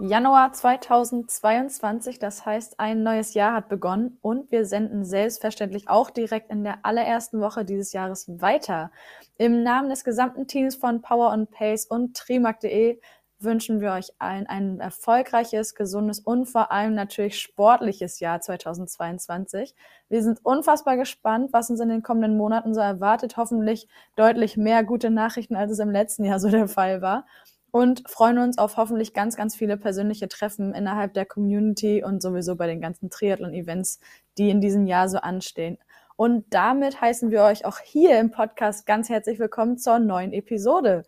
Januar 2022, das heißt, ein neues Jahr hat begonnen und wir senden selbstverständlich auch direkt in der allerersten Woche dieses Jahres weiter. Im Namen des gesamten Teams von Power and Pace und Trimark.de wünschen wir euch allen ein erfolgreiches, gesundes und vor allem natürlich sportliches Jahr 2022. Wir sind unfassbar gespannt, was uns in den kommenden Monaten so erwartet. Hoffentlich deutlich mehr gute Nachrichten, als es im letzten Jahr so der Fall war und freuen uns auf hoffentlich ganz, ganz viele persönliche Treffen innerhalb der Community und sowieso bei den ganzen Triathlon-Events, die in diesem Jahr so anstehen. Und damit heißen wir euch auch hier im Podcast ganz herzlich willkommen zur neuen Episode.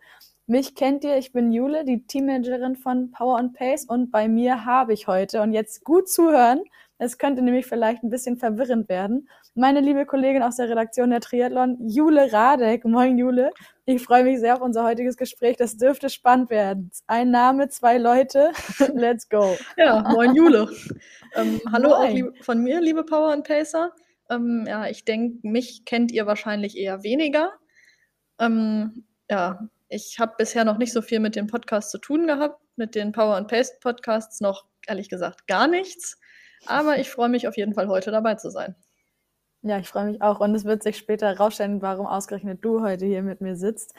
Mich kennt ihr, ich bin Jule, die Teammanagerin von Power and Pace und bei mir habe ich heute und jetzt gut zuhören, es könnte nämlich vielleicht ein bisschen verwirrend werden, meine liebe Kollegin aus der Redaktion der Triathlon, Jule Radek. Moin Jule, ich freue mich sehr auf unser heutiges Gespräch, das dürfte spannend werden. Ein Name, zwei Leute, let's go. Ja, moin Jule. ähm, hallo auch Moin. lieb, von mir, liebe Power and Pacer. Ähm, ja, ich denke, mich kennt ihr wahrscheinlich eher weniger. Ähm, ja, ich habe bisher noch nicht so viel mit dem Podcast zu tun gehabt, mit den Power and Pace Podcasts noch ehrlich gesagt gar nichts. Aber ich freue mich auf jeden Fall heute dabei zu sein. Ja, ich freue mich auch und es wird sich später herausstellen, warum ausgerechnet du heute hier mit mir sitzt.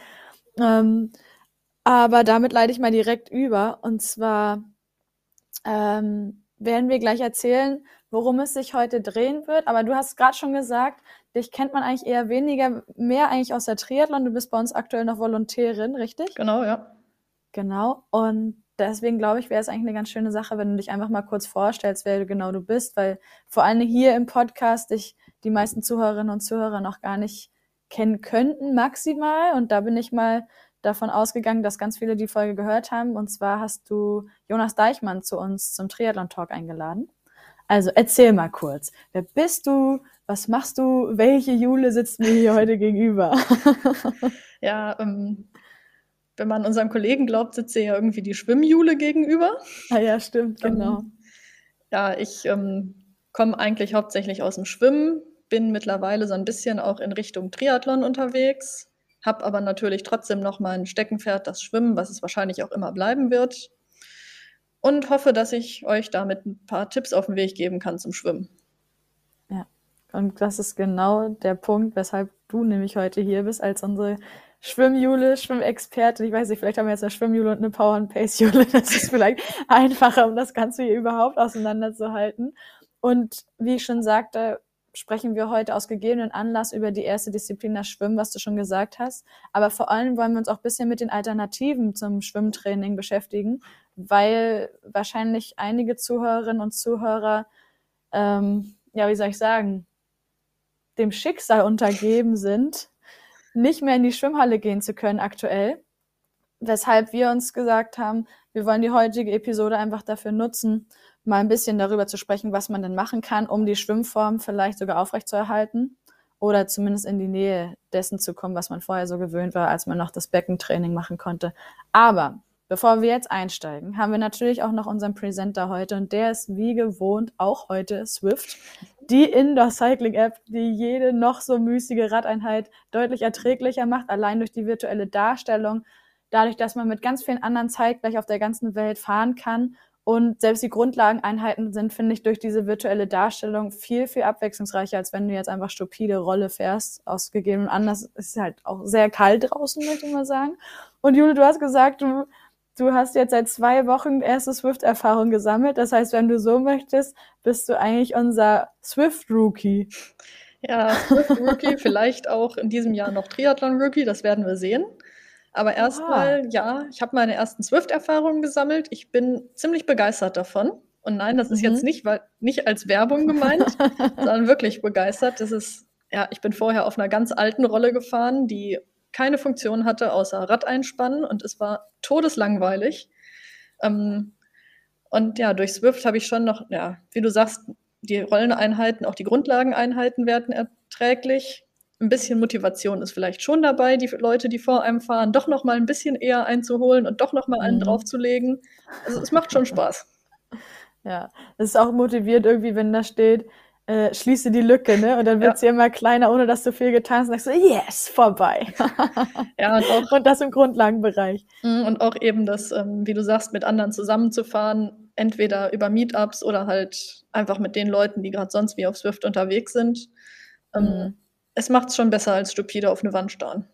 Ähm, aber damit leite ich mal direkt über und zwar ähm, werden wir gleich erzählen, worum es sich heute drehen wird. Aber du hast gerade schon gesagt, dich kennt man eigentlich eher weniger, mehr eigentlich aus der Triathlon. Du bist bei uns aktuell noch Volontärin, richtig? Genau, ja. Genau. Und deswegen glaube ich, wäre es eigentlich eine ganz schöne Sache, wenn du dich einfach mal kurz vorstellst, wer du genau du bist, weil vor allem hier im Podcast dich die meisten Zuhörerinnen und Zuhörer noch gar nicht kennen könnten, maximal. Und da bin ich mal davon ausgegangen, dass ganz viele die Folge gehört haben. Und zwar hast du Jonas Deichmann zu uns zum Triathlon Talk eingeladen. Also erzähl mal kurz. Wer bist du? Was machst du? Welche Jule sitzt mir hier heute gegenüber? Ja, ähm, wenn man unserem Kollegen glaubt, sitzt ihr ja irgendwie die Schwimmjule gegenüber. ah ja, stimmt, genau. Ähm, Ja, ich ähm, komme eigentlich hauptsächlich aus dem Schwimmen, bin mittlerweile so ein bisschen auch in Richtung Triathlon unterwegs, habe aber natürlich trotzdem noch mein Steckenpferd, das Schwimmen, was es wahrscheinlich auch immer bleiben wird. Und hoffe, dass ich euch damit ein paar Tipps auf den Weg geben kann zum Schwimmen. Und das ist genau der Punkt, weshalb du nämlich heute hier bist, als unsere Schwimmjule, Schwimmexpertin. Ich weiß nicht, vielleicht haben wir jetzt eine Schwimmjule und eine Power and Pace Jule. Das ist vielleicht einfacher, um das Ganze hier überhaupt auseinanderzuhalten. Und wie ich schon sagte, sprechen wir heute aus gegebenen Anlass über die erste Disziplin, das Schwimmen, was du schon gesagt hast. Aber vor allem wollen wir uns auch ein bisschen mit den Alternativen zum Schwimmtraining beschäftigen, weil wahrscheinlich einige Zuhörerinnen und Zuhörer, ähm, ja, wie soll ich sagen, dem Schicksal untergeben sind, nicht mehr in die Schwimmhalle gehen zu können aktuell. Weshalb wir uns gesagt haben, wir wollen die heutige Episode einfach dafür nutzen, mal ein bisschen darüber zu sprechen, was man denn machen kann, um die Schwimmform vielleicht sogar aufrechtzuerhalten oder zumindest in die Nähe dessen zu kommen, was man vorher so gewöhnt war, als man noch das Beckentraining machen konnte. Aber bevor wir jetzt einsteigen, haben wir natürlich auch noch unseren Presenter heute und der ist wie gewohnt auch heute Swift, die Indoor Cycling App, die jede noch so müßige Radeinheit deutlich erträglicher macht, allein durch die virtuelle Darstellung, dadurch, dass man mit ganz vielen anderen zeitgleich auf der ganzen Welt fahren kann und selbst die Grundlageneinheiten sind, finde ich, durch diese virtuelle Darstellung viel, viel abwechslungsreicher, als wenn du jetzt einfach stupide Rolle fährst. Aus gegebenem Anlass ist es halt auch sehr kalt draußen, möchte ich mal sagen. Und Jule, du hast gesagt, du, du hast jetzt seit zwei Wochen erste Swift-Erfahrung gesammelt. Das heißt, wenn du so möchtest, bist du eigentlich unser Swift-Rookie. Ja, Swift-Rookie, vielleicht auch in diesem Jahr noch Triathlon-Rookie, das werden wir sehen. Aber erstmal, ja, ich habe meine ersten Swift-Erfahrungen gesammelt. Ich bin ziemlich begeistert davon. Und nein, das ist mhm. jetzt nicht, nicht als Werbung gemeint, sondern wirklich begeistert. Das ist, ja, ich bin vorher auf einer ganz alten Rolle gefahren, die keine Funktion hatte außer Rad einspannen und es war todeslangweilig. Ähm, und ja, durch Swift habe ich schon noch, ja, wie du sagst, die Rolleneinheiten, auch die Grundlageneinheiten werden erträglich. Ein bisschen Motivation ist vielleicht schon dabei, die Leute, die vor einem fahren, doch noch mal ein bisschen eher einzuholen und doch noch mal einen mhm. draufzulegen. Also es macht schon Spaß. Ja, es ist auch motiviert irgendwie, wenn da steht, äh, schließe die Lücke, ne? Und dann wird sie immer kleiner, ohne dass du viel getan hast. Und sagst du, yes, vorbei. ja, und auch. Und das im Grundlagenbereich. Mhm, und auch eben das, ähm, wie du sagst, mit anderen zusammenzufahren, entweder über Meetups oder halt einfach mit den Leuten, die gerade sonst wie auf Swift unterwegs sind. Ähm, mhm. Es macht es schon besser als stupide auf eine Wand starren.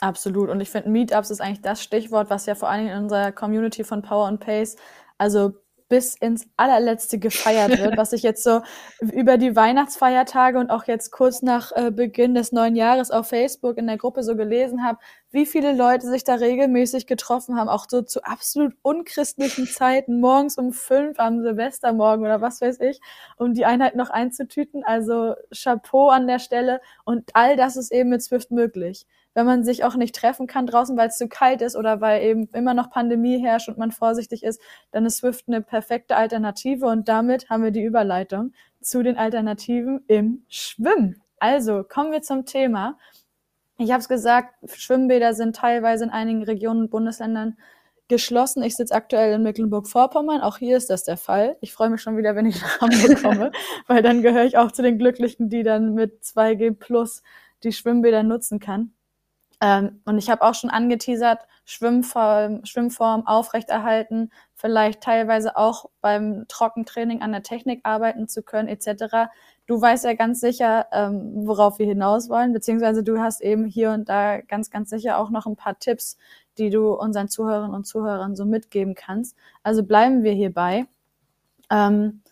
Absolut. Und ich finde, Meetups ist eigentlich das Stichwort, was ja vor allen Dingen in unserer Community von Power and Pace, also bis ins allerletzte gefeiert wird, was ich jetzt so über die Weihnachtsfeiertage und auch jetzt kurz nach äh, Beginn des neuen Jahres auf Facebook in der Gruppe so gelesen habe, wie viele Leute sich da regelmäßig getroffen haben, auch so zu absolut unchristlichen Zeiten, morgens um fünf am Silvestermorgen oder was weiß ich, um die Einheit noch einzutüten. Also Chapeau an der Stelle und all das ist eben mit Swift möglich wenn man sich auch nicht treffen kann draußen, weil es zu kalt ist oder weil eben immer noch Pandemie herrscht und man vorsichtig ist, dann ist Swift eine perfekte Alternative und damit haben wir die Überleitung zu den Alternativen im Schwimmen. Also kommen wir zum Thema. Ich habe es gesagt, Schwimmbäder sind teilweise in einigen Regionen und Bundesländern geschlossen. Ich sitze aktuell in Mecklenburg-Vorpommern. Auch hier ist das der Fall. Ich freue mich schon wieder, wenn ich nach Hamburg komme, weil dann gehöre ich auch zu den Glücklichen, die dann mit 2G plus die Schwimmbäder nutzen kann. Ähm, und ich habe auch schon angeteasert, Schwimmform, Schwimmform aufrechterhalten, vielleicht teilweise auch beim Trockentraining an der Technik arbeiten zu können, etc. Du weißt ja ganz sicher, ähm, worauf wir hinaus wollen, beziehungsweise du hast eben hier und da ganz, ganz sicher auch noch ein paar Tipps, die du unseren Zuhörern und Zuhörern so mitgeben kannst. Also bleiben wir hierbei. Ähm,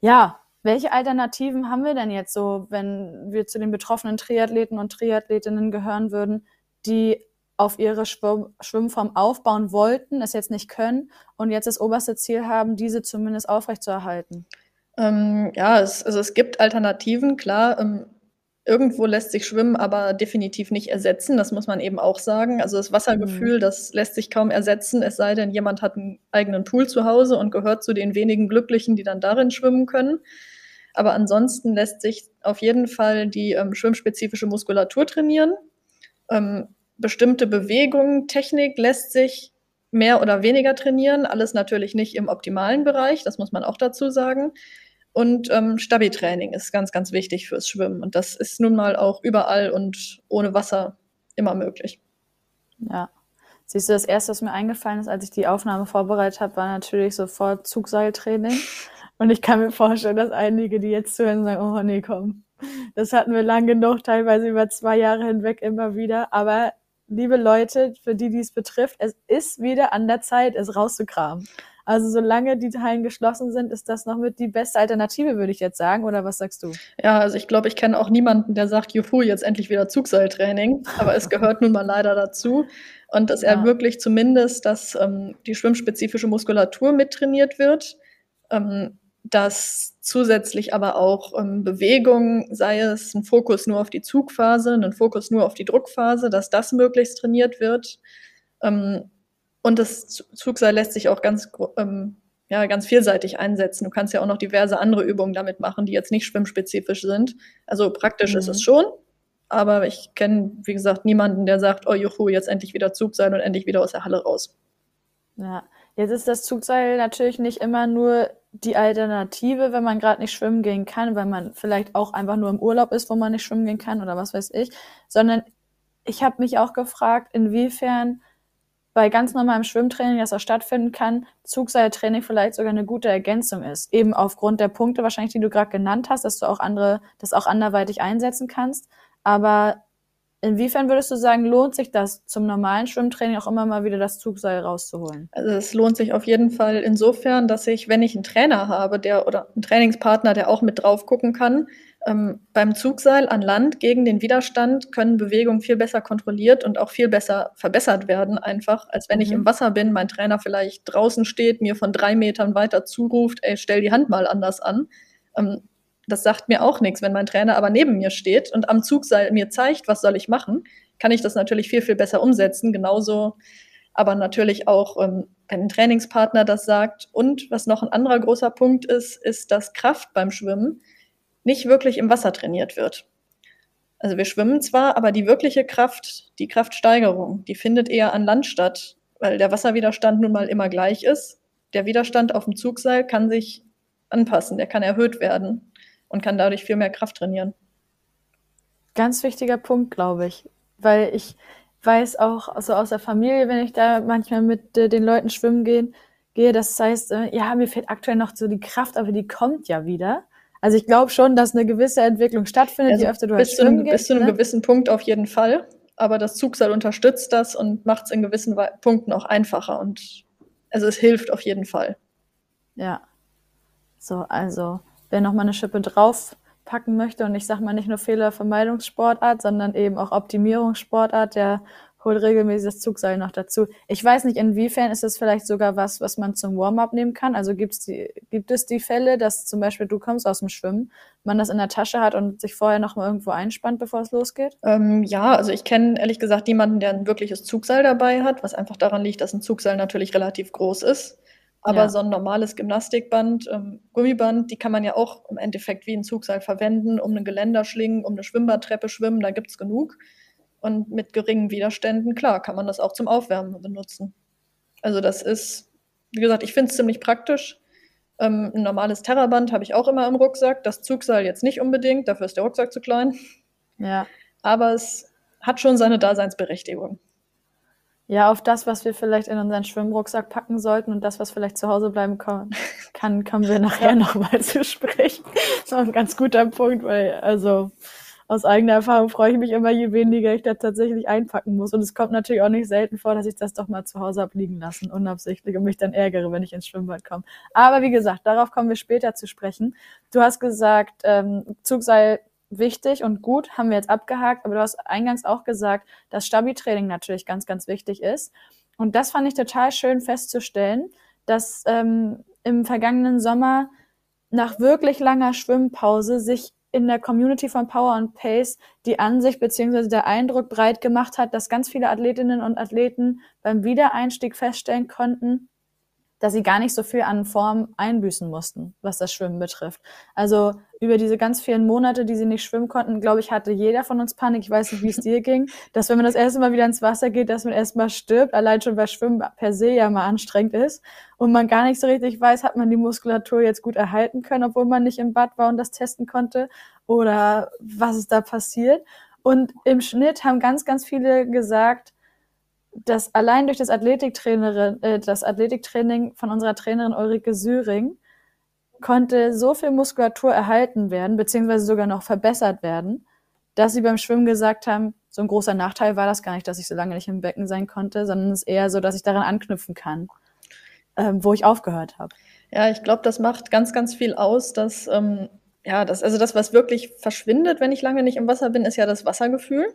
ja, welche Alternativen haben wir denn jetzt so, wenn wir zu den betroffenen Triathleten und Triathletinnen gehören würden, die auf ihre Schwimm Schwimmform aufbauen wollten, es jetzt nicht können und jetzt das oberste Ziel haben, diese zumindest aufrechtzuerhalten? Ähm, ja, es, also es gibt Alternativen, klar. Ähm, irgendwo lässt sich Schwimmen aber definitiv nicht ersetzen, das muss man eben auch sagen. Also das Wassergefühl, mhm. das lässt sich kaum ersetzen, es sei denn, jemand hat einen eigenen Pool zu Hause und gehört zu den wenigen Glücklichen, die dann darin schwimmen können. Aber ansonsten lässt sich auf jeden Fall die ähm, schwimmspezifische Muskulatur trainieren. Ähm, bestimmte Bewegungen, Technik lässt sich mehr oder weniger trainieren. Alles natürlich nicht im optimalen Bereich, das muss man auch dazu sagen. Und ähm, Stabi-Training ist ganz, ganz wichtig fürs Schwimmen. Und das ist nun mal auch überall und ohne Wasser immer möglich. Ja. Siehst du, das erste, was mir eingefallen ist, als ich die Aufnahme vorbereitet habe, war natürlich sofort Zugseiltraining. Und ich kann mir vorstellen, dass einige, die jetzt zuhören, sagen, oh nee, komm. Das hatten wir lang genug, teilweise über zwei Jahre hinweg immer wieder. Aber liebe Leute, für die dies betrifft, es ist wieder an der Zeit, es rauszukramen. Also solange die Hallen geschlossen sind, ist das noch mit die beste Alternative, würde ich jetzt sagen. Oder was sagst du? Ja, also ich glaube, ich kenne auch niemanden, der sagt, juhu, jetzt endlich wieder Zugseiltraining. Aber es gehört nun mal leider dazu. Und es ja. ermöglicht zumindest, dass ähm, die schwimmspezifische Muskulatur mittrainiert wird. Ähm, dass zusätzlich aber auch ähm, Bewegung, sei es ein Fokus nur auf die Zugphase, ein Fokus nur auf die Druckphase, dass das möglichst trainiert wird. Ähm, und das Zugseil lässt sich auch ganz, ähm, ja, ganz vielseitig einsetzen. Du kannst ja auch noch diverse andere Übungen damit machen, die jetzt nicht schwimmspezifisch sind. Also praktisch mhm. ist es schon. Aber ich kenne, wie gesagt, niemanden, der sagt, oh juhu, jetzt endlich wieder Zugseil und endlich wieder aus der Halle raus. Ja, jetzt ist das Zugseil natürlich nicht immer nur die Alternative, wenn man gerade nicht schwimmen gehen kann, weil man vielleicht auch einfach nur im Urlaub ist, wo man nicht schwimmen gehen kann oder was weiß ich, sondern ich habe mich auch gefragt, inwiefern bei ganz normalem Schwimmtraining, das auch stattfinden kann, Zugseiltraining vielleicht sogar eine gute Ergänzung ist. Eben aufgrund der Punkte wahrscheinlich, die du gerade genannt hast, dass du auch andere, das auch anderweitig einsetzen kannst. Aber Inwiefern würdest du sagen, lohnt sich das zum normalen Schwimmtraining auch immer mal wieder das Zugseil rauszuholen? Also es lohnt sich auf jeden Fall insofern, dass ich, wenn ich einen Trainer habe, der oder einen Trainingspartner, der auch mit drauf gucken kann, ähm, beim Zugseil an Land gegen den Widerstand können Bewegungen viel besser kontrolliert und auch viel besser verbessert werden, einfach, als wenn mhm. ich im Wasser bin, mein Trainer vielleicht draußen steht, mir von drei Metern weiter zuruft, ey, stell die Hand mal anders an. Ähm, das sagt mir auch nichts. Wenn mein Trainer aber neben mir steht und am Zugseil mir zeigt, was soll ich machen, kann ich das natürlich viel, viel besser umsetzen. Genauso aber natürlich auch, ähm, wenn ein Trainingspartner das sagt. Und was noch ein anderer großer Punkt ist, ist, dass Kraft beim Schwimmen nicht wirklich im Wasser trainiert wird. Also wir schwimmen zwar, aber die wirkliche Kraft, die Kraftsteigerung, die findet eher an Land statt, weil der Wasserwiderstand nun mal immer gleich ist. Der Widerstand auf dem Zugseil kann sich anpassen, der kann erhöht werden und kann dadurch viel mehr Kraft trainieren. Ganz wichtiger Punkt, glaube ich, weil ich weiß auch also aus der Familie, wenn ich da manchmal mit äh, den Leuten schwimmen gehen, gehe, das heißt, äh, ja, mir fehlt aktuell noch so die Kraft, aber die kommt ja wieder. Also ich glaube schon, dass eine gewisse Entwicklung stattfindet, also je öfter du halt schwimmen gehst. Bis zu einem ne? gewissen Punkt auf jeden Fall. Aber das Zugseil unterstützt das und macht es in gewissen Punkten auch einfacher. Und also es hilft auf jeden Fall. Ja. So, also wer noch mal eine Schippe draufpacken möchte und ich sag mal nicht nur Fehlervermeidungssportart, sondern eben auch Optimierungssportart, der holt regelmäßig das Zugseil noch dazu. Ich weiß nicht, inwiefern ist es vielleicht sogar was, was man zum Warm-up nehmen kann. Also gibt's die, gibt es die Fälle, dass zum Beispiel du kommst aus dem Schwimmen, man das in der Tasche hat und sich vorher noch mal irgendwo einspannt, bevor es losgeht? Ähm, ja, also ich kenne ehrlich gesagt niemanden, der ein wirkliches Zugseil dabei hat, was einfach daran liegt, dass ein Zugseil natürlich relativ groß ist. Aber ja. so ein normales Gymnastikband, ähm, Gummiband, die kann man ja auch im Endeffekt wie ein Zugseil verwenden, um einen Geländer schlingen, um eine Schwimmbadtreppe schwimmen, da gibt's genug. Und mit geringen Widerständen, klar, kann man das auch zum Aufwärmen benutzen. Also das ist, wie gesagt, ich finde es ziemlich praktisch. Ähm, ein normales Terraband habe ich auch immer im Rucksack. Das Zugseil jetzt nicht unbedingt, dafür ist der Rucksack zu klein. Ja. Aber es hat schon seine Daseinsberechtigung. Ja, auf das, was wir vielleicht in unseren Schwimmrucksack packen sollten und das, was vielleicht zu Hause bleiben kann, kann kommen wir nachher nochmal zu sprechen. Das ist auch ein ganz guter Punkt, weil, also, aus eigener Erfahrung freue ich mich immer, je weniger ich da tatsächlich einpacken muss. Und es kommt natürlich auch nicht selten vor, dass ich das doch mal zu Hause abliegen lassen, unabsichtlich, und mich dann ärgere, wenn ich ins Schwimmbad komme. Aber wie gesagt, darauf kommen wir später zu sprechen. Du hast gesagt, ähm, Zugseil wichtig und gut, haben wir jetzt abgehakt, aber du hast eingangs auch gesagt, dass Stabi-Training natürlich ganz, ganz wichtig ist. Und das fand ich total schön festzustellen, dass ähm, im vergangenen Sommer nach wirklich langer Schwimmpause sich in der Community von Power and Pace die Ansicht beziehungsweise der Eindruck breit gemacht hat, dass ganz viele Athletinnen und Athleten beim Wiedereinstieg feststellen konnten, dass sie gar nicht so viel an Form einbüßen mussten, was das Schwimmen betrifft. Also über diese ganz vielen Monate, die sie nicht schwimmen konnten, glaube ich, hatte jeder von uns Panik. Ich weiß nicht, wie es dir ging, dass wenn man das erste Mal wieder ins Wasser geht, dass man erstmal stirbt, allein schon weil Schwimmen per se ja mal anstrengend ist und man gar nicht so richtig weiß, hat man die Muskulatur jetzt gut erhalten können, obwohl man nicht im Bad war und das testen konnte oder was ist da passiert. Und im Schnitt haben ganz, ganz viele gesagt, dass allein durch das Athletiktrainerin, äh, das Athletiktraining von unserer Trainerin Ulrike Syring konnte so viel Muskulatur erhalten werden, beziehungsweise sogar noch verbessert werden, dass sie beim Schwimmen gesagt haben, so ein großer Nachteil war das gar nicht, dass ich so lange nicht im Becken sein konnte, sondern es ist eher so, dass ich daran anknüpfen kann, ähm, wo ich aufgehört habe. Ja, ich glaube, das macht ganz, ganz viel aus, dass ähm, ja, das, also das, was wirklich verschwindet, wenn ich lange nicht im Wasser bin, ist ja das Wassergefühl,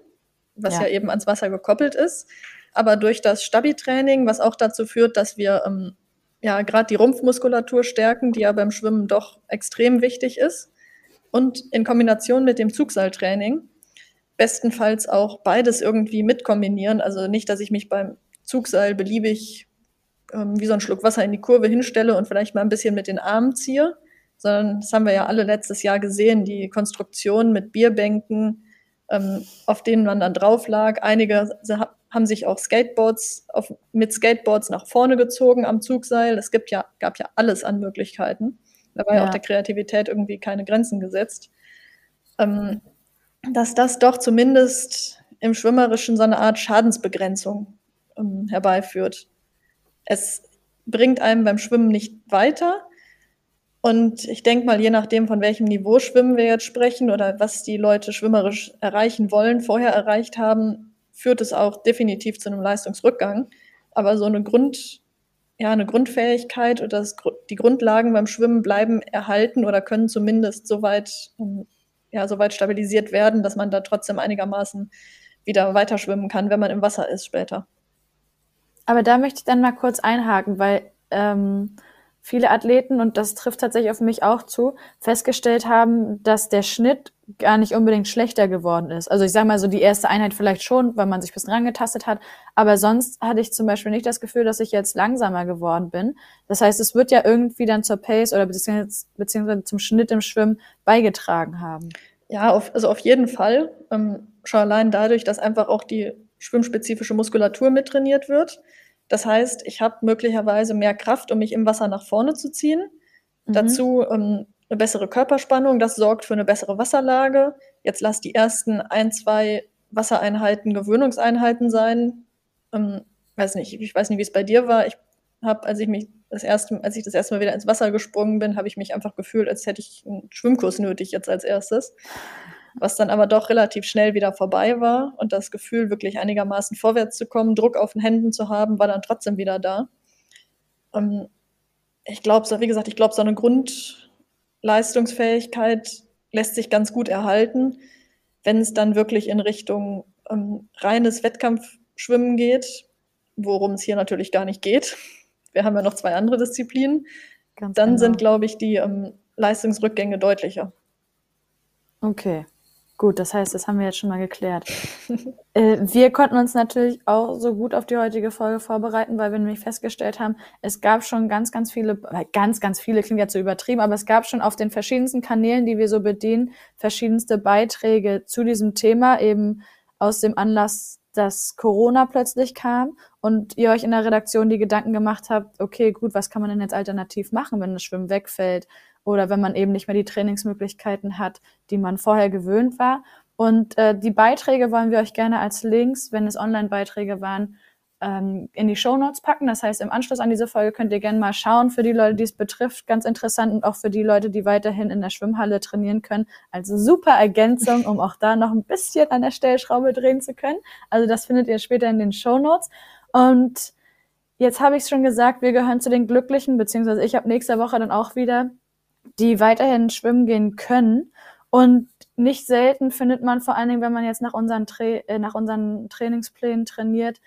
was ja, ja eben ans Wasser gekoppelt ist aber durch das Stabi-Training, was auch dazu führt, dass wir ähm, ja gerade die Rumpfmuskulatur stärken, die ja beim Schwimmen doch extrem wichtig ist. Und in Kombination mit dem Zugseiltraining bestenfalls auch beides irgendwie mitkombinieren. Also nicht, dass ich mich beim Zugseil beliebig ähm, wie so ein Schluck Wasser in die Kurve hinstelle und vielleicht mal ein bisschen mit den Armen ziehe, sondern das haben wir ja alle letztes Jahr gesehen, die Konstruktion mit Bierbänken, ähm, auf denen man dann drauf lag. Einige haben sich auch Skateboards auf, mit Skateboards nach vorne gezogen am Zugseil. Es gibt ja, gab ja alles an Möglichkeiten. Da war ja, auch der Kreativität irgendwie keine Grenzen gesetzt. Ähm, dass das doch zumindest im Schwimmerischen so eine Art Schadensbegrenzung ähm, herbeiführt. Es bringt einem beim Schwimmen nicht weiter, Und ich denke mal, je nachdem, von welchem Niveau Schwimmen wir jetzt sprechen oder was die Leute schwimmerisch erreichen wollen, vorher erreicht haben, führt es auch definitiv zu einem Leistungsrückgang. Aber so eine Grund, ja, eine Grundfähigkeit oder das, die Grundlagen beim Schwimmen bleiben erhalten oder können zumindest so weit, ähm, ja, so weit stabilisiert werden, dass man da trotzdem einigermaßen wieder weiter schwimmen kann, wenn man im Wasser ist später. Aber da möchte ich dann mal kurz einhaken, weil ähm, viele Athleten, und das trifft tatsächlich auf mich auch zu, festgestellt haben, dass der Schnitt gar nicht unbedingt schlechter geworden ist. Also ich sage mal so, die erste Einheit vielleicht schon, weil man sich ein bisschen rangetastet hat, aber sonst hatte ich zum Beispiel nicht das Gefühl, dass ich jetzt langsamer geworden bin. Das heißt, es wird ja irgendwie dann zur Pace oder beziehungsweise, beziehungsweise zum Schnitt im Schwimmen beigetragen haben. Ja, auf, also auf jeden Fall. Ähm, schon allein dadurch, dass einfach auch die schwimmspezifische Muskulatur mittrainiert wird. Das heißt, ich habe möglicherweise mehr Kraft, um mich im Wasser nach vorne zu ziehen. Mhm. Dazu ähm, eine bessere Körperspannung, das sorgt für eine bessere Wasserlage. Jetzt lass die ersten ein, zwei Wassereinheiten Gewöhnungseinheiten sein. Ähm, weiß nicht, ich weiß nicht, wie es bei dir war. Ich habe, als ich mich das erste, als ich das erste Mal wieder ins Wasser gesprungen bin, habe ich mich einfach gefühlt, als hätte ich einen Schwimmkurs nötig jetzt als erstes. Was dann aber doch relativ schnell wieder vorbei war und das Gefühl, wirklich einigermaßen vorwärts zu kommen, Druck auf den Händen zu haben, war dann trotzdem wieder da. Ähm, ich glaube, so, wie gesagt, ich glaube, so eine Grundleistungsfähigkeit lässt sich ganz gut erhalten, wenn es dann wirklich in Richtung ähm, reines Wettkampfschwimmen geht, worum es hier natürlich gar nicht geht wir haben ja noch zwei andere Disziplinen, Ganz dann genau. sind, glaube ich, die ähm, Leistungsrückgänge deutlicher. Okay, gut, das heißt, das haben wir jetzt schon mal geklärt. äh, wir konnten uns natürlich auch so gut auf die heutige Folge vorbereiten, weil wir nämlich festgestellt haben, es gab schon ganz, ganz viele, ganz, ganz viele klingt jetzt so übertrieben, aber es gab schon auf den verschiedensten Kanälen, die wir so bedienen, verschiedenste Beiträge zu diesem Thema, eben aus dem Anlass dass Corona plötzlich kam und ihr euch in der Redaktion die Gedanken gemacht habt, okay, gut, was kann man denn jetzt alternativ machen, wenn das Schwimmen wegfällt oder wenn man eben nicht mehr die Trainingsmöglichkeiten hat, die man vorher gewöhnt war. Und äh, die Beiträge wollen wir euch gerne als Links, wenn es Online-Beiträge waren, ähm, in die Show Notes packen. Das heißt, im Anschluss an diese Folge könnt ihr gerne mal schauen, für die Leute, die es betrifft, ganz interessant und auch für die Leute, die weiterhin in der Schwimmhalle trainieren können. Also super Ergänzung, um auch da noch ein bisschen an der Stellschraube drehen zu können. Also das findet ihr später in den Show Notes. Und jetzt habe ich es schon gesagt, wir gehören zu den Glücklichen, beziehungsweise ich habe nächste Woche dann auch wieder, die weiterhin schwimmen gehen können. Und nicht selten findet man vor allen Dingen, wenn man jetzt nach unseren, Tra äh, nach unseren Trainingsplänen trainiert,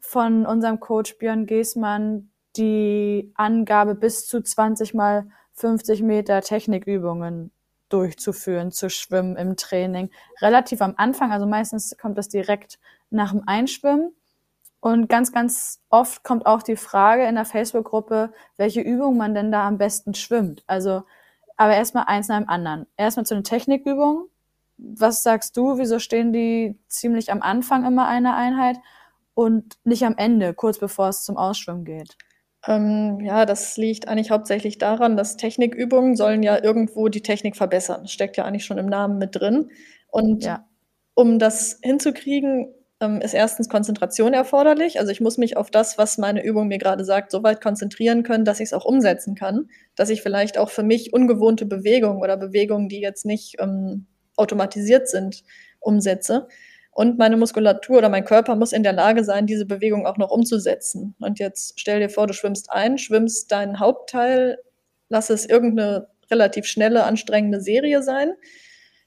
von unserem Coach Björn Geßmann die Angabe bis zu 20 mal 50 Meter Technikübungen durchzuführen, zu schwimmen im Training. Relativ am Anfang, also meistens kommt das direkt nach dem Einschwimmen. Und ganz, ganz oft kommt auch die Frage in der Facebook-Gruppe, welche Übung man denn da am besten schwimmt. Also, aber erstmal eins nach dem anderen. Erstmal zu den Technikübungen. Was sagst du? Wieso stehen die ziemlich am Anfang immer einer Einheit? und nicht am Ende, kurz bevor es zum Ausschwimmen geht? Ähm, ja, das liegt eigentlich hauptsächlich daran, dass Technikübungen sollen ja irgendwo die Technik verbessern. Das steckt ja eigentlich schon im Namen mit drin. Und ja. um das hinzukriegen, ähm, ist erstens Konzentration erforderlich. Also ich muss mich auf das, was meine Übung mir gerade sagt, so weit konzentrieren können, dass ich es auch umsetzen kann. Dass ich vielleicht auch für mich ungewohnte Bewegungen oder Bewegungen, die jetzt nicht ähm, automatisiert sind, umsetze. Und meine Muskulatur oder mein Körper muss in der Lage sein, diese Bewegung auch noch umzusetzen. Und jetzt stell dir vor, du schwimmst ein, schwimmst deinen Hauptteil, lass es irgendeine relativ schnelle, anstrengende Serie sein,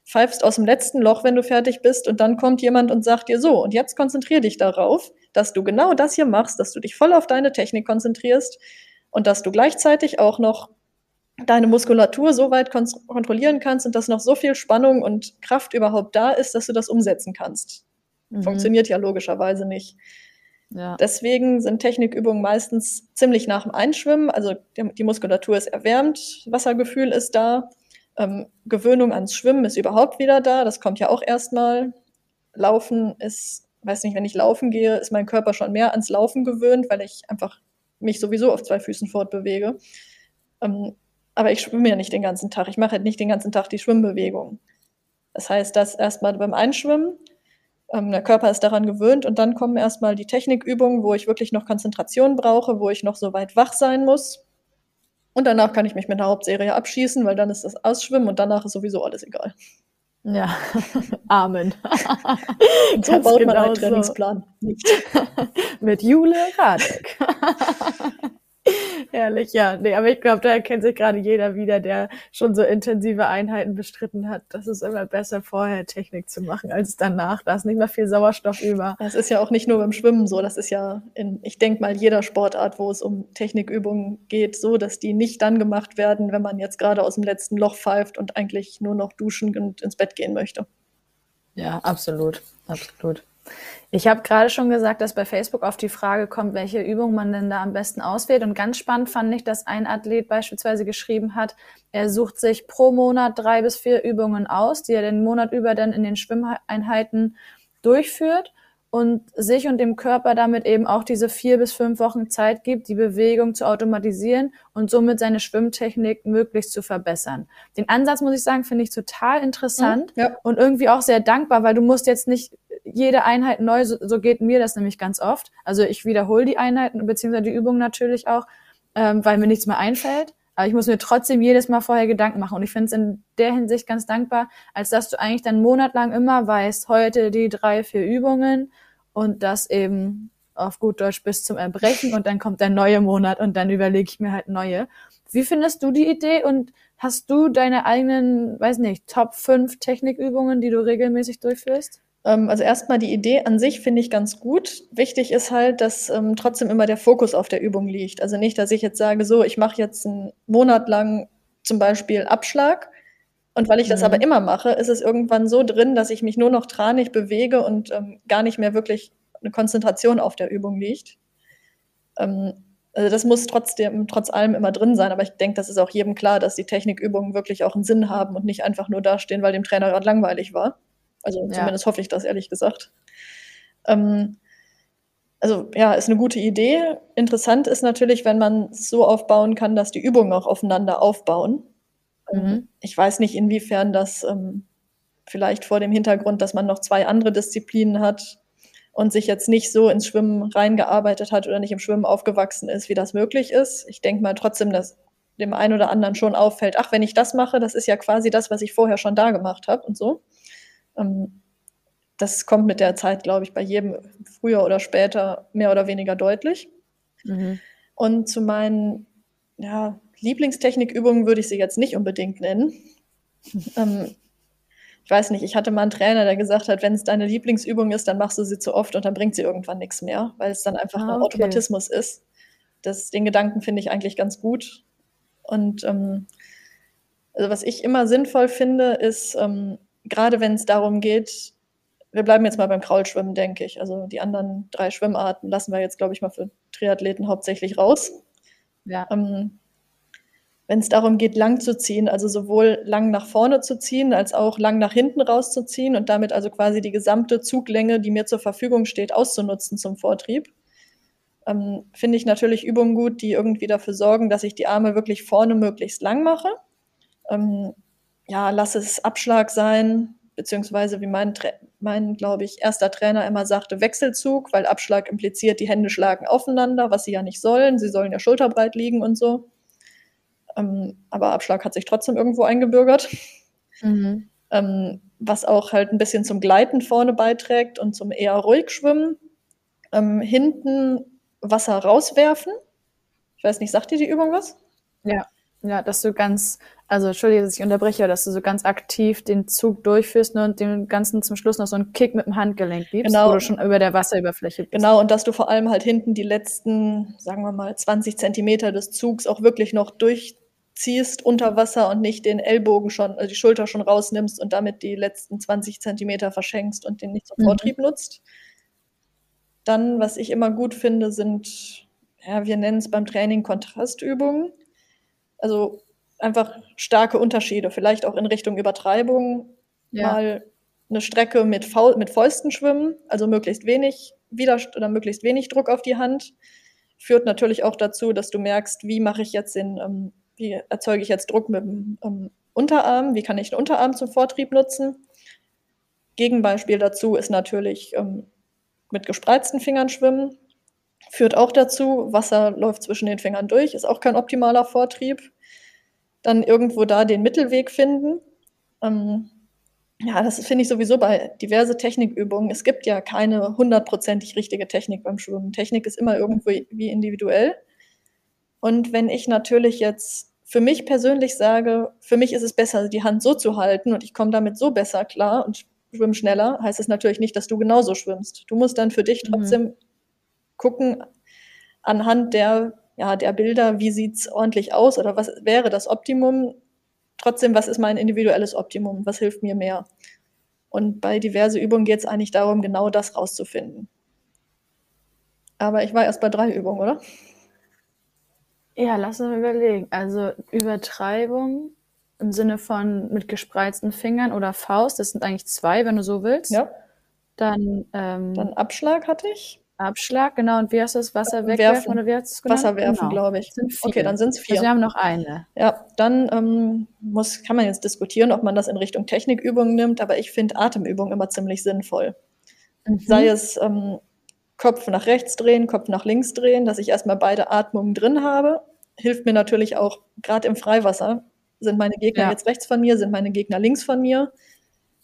pfeifst aus dem letzten Loch, wenn du fertig bist, und dann kommt jemand und sagt dir so, und jetzt konzentrier dich darauf, dass du genau das hier machst, dass du dich voll auf deine Technik konzentrierst und dass du gleichzeitig auch noch deine Muskulatur so weit kon kontrollieren kannst und dass noch so viel Spannung und Kraft überhaupt da ist, dass du das umsetzen kannst. Mhm. Funktioniert ja logischerweise nicht. Ja. Deswegen sind Technikübungen meistens ziemlich nach dem Einschwimmen. Also die, die Muskulatur ist erwärmt, Wassergefühl ist da, ähm, Gewöhnung ans Schwimmen ist überhaupt wieder da. Das kommt ja auch erstmal. Laufen ist, weiß nicht, wenn ich laufen gehe, ist mein Körper schon mehr ans Laufen gewöhnt, weil ich einfach mich sowieso auf zwei Füßen fortbewege. Ähm, aber ich schwimme ja nicht den ganzen Tag. Ich mache halt nicht den ganzen Tag die Schwimmbewegung. Das heißt, dass erstmal beim Einschwimmen, ähm, der Körper ist daran gewöhnt und dann kommen erstmal die Technikübungen, wo ich wirklich noch Konzentration brauche, wo ich noch so weit wach sein muss. Und danach kann ich mich mit der Hauptserie abschießen, weil dann ist das Ausschwimmen und danach ist sowieso alles egal. Ja, Amen. Und so baut man einen Trainingsplan nicht. Mit Jule Radek. Herrlich, ja. Nee, aber ich glaube, da erkennt sich gerade jeder wieder, der schon so intensive Einheiten bestritten hat. Das ist immer besser, vorher Technik zu machen, als danach. Da ist nicht mehr viel Sauerstoff über. Das ist ja auch nicht nur beim Schwimmen so. Das ist ja in, ich denke mal, jeder Sportart, wo es um Technikübungen geht, so, dass die nicht dann gemacht werden, wenn man jetzt gerade aus dem letzten Loch pfeift und eigentlich nur noch duschen und ins Bett gehen möchte. Ja, absolut. Absolut. Ich habe gerade schon gesagt, dass bei Facebook auf die Frage kommt, welche Übung man denn da am besten auswählt. Und ganz spannend fand ich, dass ein Athlet beispielsweise geschrieben hat, er sucht sich pro Monat drei bis vier Übungen aus, die er den Monat über dann in den Schwimmeinheiten durchführt und sich und dem Körper damit eben auch diese vier bis fünf Wochen Zeit gibt, die Bewegung zu automatisieren und somit seine Schwimmtechnik möglichst zu verbessern. Den Ansatz, muss ich sagen, finde ich total interessant Mhm, ja. und irgendwie auch sehr dankbar, weil du musst jetzt nicht jede Einheit neu, so, so geht mir das nämlich ganz oft. Also ich wiederhole die Einheiten beziehungsweise die Übungen natürlich auch, ähm, weil mir nichts mehr einfällt. Aber ich muss mir trotzdem jedes Mal vorher Gedanken machen. Und ich finde es in der Hinsicht ganz dankbar, als dass du eigentlich dann monatlang immer weißt, heute die drei, vier Übungen und das eben auf gut Deutsch bis zum Erbrechen und dann kommt der neue Monat und dann überlege ich mir halt neue. Wie findest du die Idee und hast du deine eigenen, weiß nicht, Top 5 Technikübungen, die du regelmäßig durchführst? Ähm, also erstmal die Idee an sich finde ich ganz gut. Wichtig ist halt, dass ähm, trotzdem immer der Fokus auf der Übung liegt. Also nicht, dass ich jetzt sage, so, ich mache jetzt einen Monat lang zum Beispiel Abschlag. Und weil ich das Mhm. aber immer mache, ist es irgendwann so drin, dass ich mich nur noch tranig bewege und ähm, gar nicht mehr wirklich eine Konzentration auf der Übung liegt. Ähm, also das muss trotzdem, trotz allem immer drin sein, aber ich denke, das ist auch jedem klar, dass die Technikübungen wirklich auch einen Sinn haben und nicht einfach nur dastehen, weil dem Trainer gerade langweilig war. Also Ja. zumindest hoffe ich das, ehrlich gesagt. Ähm, also ja, ist eine gute Idee. Interessant ist natürlich, wenn man es so aufbauen kann, dass die Übungen auch aufeinander aufbauen. Ähm, Mhm. Ich weiß nicht, inwiefern das ähm, vielleicht vor dem Hintergrund, dass man noch zwei andere Disziplinen hat und sich jetzt nicht so ins Schwimmen reingearbeitet hat oder nicht im Schwimmen aufgewachsen ist, wie das möglich ist. Ich denke mal trotzdem, dass dem einen oder anderen schon auffällt, ach, wenn ich das mache, das ist ja quasi das, was ich vorher schon da gemacht habe und so. Ähm, das kommt mit der Zeit, glaube ich, bei jedem früher oder später mehr oder weniger deutlich. Mhm. Und zu meinen ja, Lieblingstechnikübungen würde ich sie jetzt nicht unbedingt nennen. ähm, ich weiß nicht, ich hatte mal einen Trainer, der gesagt hat, wenn es deine Lieblingsübung ist, dann machst du sie zu oft und dann bringt sie irgendwann nichts mehr, weil es dann einfach Ah, ein okay. Automatismus ist. Das, den Gedanken finde ich eigentlich ganz gut. Und ähm, also was ich immer sinnvoll finde, ist, ähm, gerade wenn es darum geht, wir bleiben jetzt mal beim Kraulschwimmen, denke ich. Also die anderen drei Schwimmarten lassen wir jetzt, glaube ich, mal für Triathleten hauptsächlich raus. Ja. Ähm, wenn es darum geht, lang zu ziehen, also sowohl lang nach vorne zu ziehen, als auch lang nach hinten rauszuziehen und damit also quasi die gesamte Zuglänge, die mir zur Verfügung steht, auszunutzen zum Vortrieb, ähm, finde ich natürlich Übungen gut, die irgendwie dafür sorgen, dass ich die Arme wirklich vorne möglichst lang mache. Ähm, ja, lass es Abschlag sein, beziehungsweise wie mein, mein glaube ich, erster Trainer immer sagte, Wechselzug, weil Abschlag impliziert, die Hände schlagen aufeinander, was sie ja nicht sollen. Sie sollen ja schulterbreit liegen und so. Ähm, aber Abschlag hat sich trotzdem irgendwo eingebürgert. Mhm. Ähm, was auch halt ein bisschen zum Gleiten vorne beiträgt und zum eher ruhig schwimmen. Ähm, hinten Wasser rauswerfen. Ich weiß nicht, sagt dir die Übung was? Ja. Ja, dass du ganz, also entschuldige, dass ich unterbreche, dass du so ganz aktiv den Zug durchführst ne, und dem Ganzen zum Schluss noch so einen Kick mit dem Handgelenk gibst, Genau. wo du schon über der Wasserüberfläche bist. Genau, und dass du vor allem halt hinten die letzten, sagen wir mal, 20 Zentimeter des Zugs auch wirklich noch durchziehst unter Wasser und nicht den Ellbogen schon, also die Schulter schon rausnimmst und damit die letzten 20 Zentimeter verschenkst und den nicht zum Mhm. Vortrieb nutzt. Dann, was ich immer gut finde, sind, ja, wir nennen es beim Training Kontrastübungen. Also einfach starke Unterschiede, vielleicht auch in Richtung Übertreibung, Ja. mal eine Strecke mit, Faul mit Fäusten schwimmen, also möglichst wenig Widerstand oder möglichst wenig Druck auf die Hand, führt natürlich auch dazu, dass du merkst, wie mache ich jetzt den, ähm, wie erzeuge ich jetzt Druck mit dem ähm, Unterarm, wie kann ich den Unterarm zum Vortrieb nutzen. Gegenbeispiel dazu ist natürlich ähm, mit gespreizten Fingern schwimmen. Führt auch dazu, Wasser läuft zwischen den Fingern durch, ist auch kein optimaler Vortrieb. Dann irgendwo da den Mittelweg finden. Ähm, ja, das finde ich sowieso bei diverse Technikübungen. Es gibt ja keine hundertprozentig richtige Technik beim Schwimmen. Technik ist immer irgendwo wie individuell. Und wenn ich natürlich jetzt für mich persönlich sage, für mich ist es besser, die Hand so zu halten und ich komme damit so besser klar und schwimme schneller, heißt es natürlich nicht, dass du genauso schwimmst. Du musst dann für dich Mhm. trotzdem gucken, anhand der, ja, der Bilder, wie sieht's ordentlich aus oder was wäre das Optimum? Trotzdem, was ist mein individuelles Optimum? Was hilft mir mehr? Und bei diverse Übungen geht es eigentlich darum, genau das rauszufinden. Aber ich war erst bei drei Übungen, oder? Ja, lass uns überlegen. Also Übertreibung im Sinne von mit gespreizten Fingern oder Faust, das sind eigentlich zwei, wenn du so willst. Ja. Dann, ähm, Dann Abschlag hatte ich. Abschlag, genau. Und wie hast du das? Wasser Äh, wegwerfen werfen. oder wie hast du es genannt? Wasser werfen, Genau. glaube ich. Okay, dann sind es vier. Also wir haben noch eine. Ja, dann ähm, muss, kann man jetzt diskutieren, ob man das in Richtung Technikübungen nimmt, aber ich finde Atemübungen immer ziemlich sinnvoll. Mhm. Sei es ähm, Kopf nach rechts drehen, Kopf nach links drehen, dass ich erstmal beide Atmungen drin habe. Hilft mir natürlich auch, gerade im Freiwasser, sind meine Gegner Ja. jetzt rechts von mir, sind meine Gegner links von mir.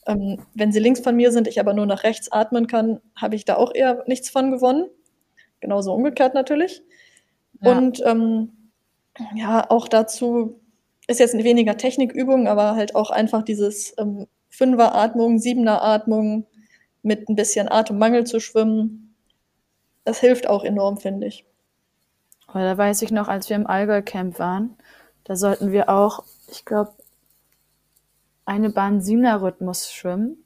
Ähm, wenn sie links von mir sind, ich aber nur nach rechts atmen kann, habe ich da auch eher nichts von gewonnen. Genauso umgekehrt natürlich. Ja. Und ähm, ja, auch dazu ist jetzt weniger Technikübung, aber halt auch einfach dieses ähm, Fünfer-Atmung, Siebener-Atmung mit ein bisschen Atemmangel zu schwimmen. Das hilft auch enorm, finde ich. Aber da weiß ich noch, als wir im Allgäu-Camp waren, da sollten wir auch, ich glaube, eine Bahn Siebener-Rhythmus schwimmen.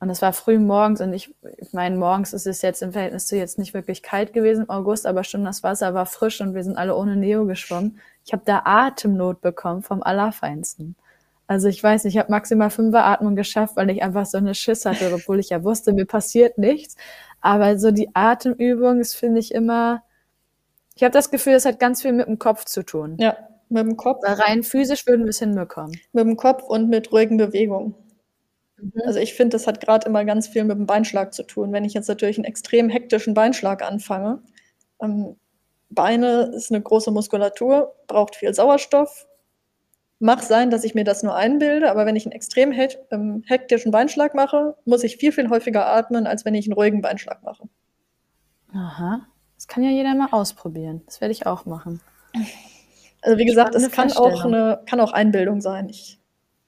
Und das war früh morgens und ich, ich meine, morgens ist es jetzt im Verhältnis zu jetzt nicht wirklich kalt gewesen im August, aber schon das Wasser war frisch und wir sind alle ohne Neo geschwommen. Ich habe da Atemnot bekommen vom Allerfeinsten. Also ich weiß nicht, ich habe maximal Fünferatmung geschafft, weil ich einfach so eine Schiss hatte, obwohl ich ja wusste, mir passiert nichts. Aber so die Atemübung ist, finde ich, immer, ich habe das Gefühl, es hat ganz viel mit dem Kopf zu tun. Ja, mit dem Kopf, Weil rein physisch würden wir es hinbekommen. mit dem Kopf und mit ruhigen Bewegungen. Mhm. Also ich finde, das hat gerade immer ganz viel mit dem Beinschlag zu tun. Wenn ich jetzt natürlich einen extrem hektischen Beinschlag anfange, ähm, Beine ist eine große Muskulatur, braucht viel Sauerstoff. Mag sein, dass ich mir das nur einbilde, aber wenn ich einen extrem ähm, hektischen Beinschlag mache, muss ich viel, viel häufiger atmen, als wenn ich einen ruhigen Beinschlag mache. Aha. Das kann ja jeder mal ausprobieren. Das werde ich auch machen. Also wie gesagt, es kann auch, eine, kann auch Einbildung sein. Ich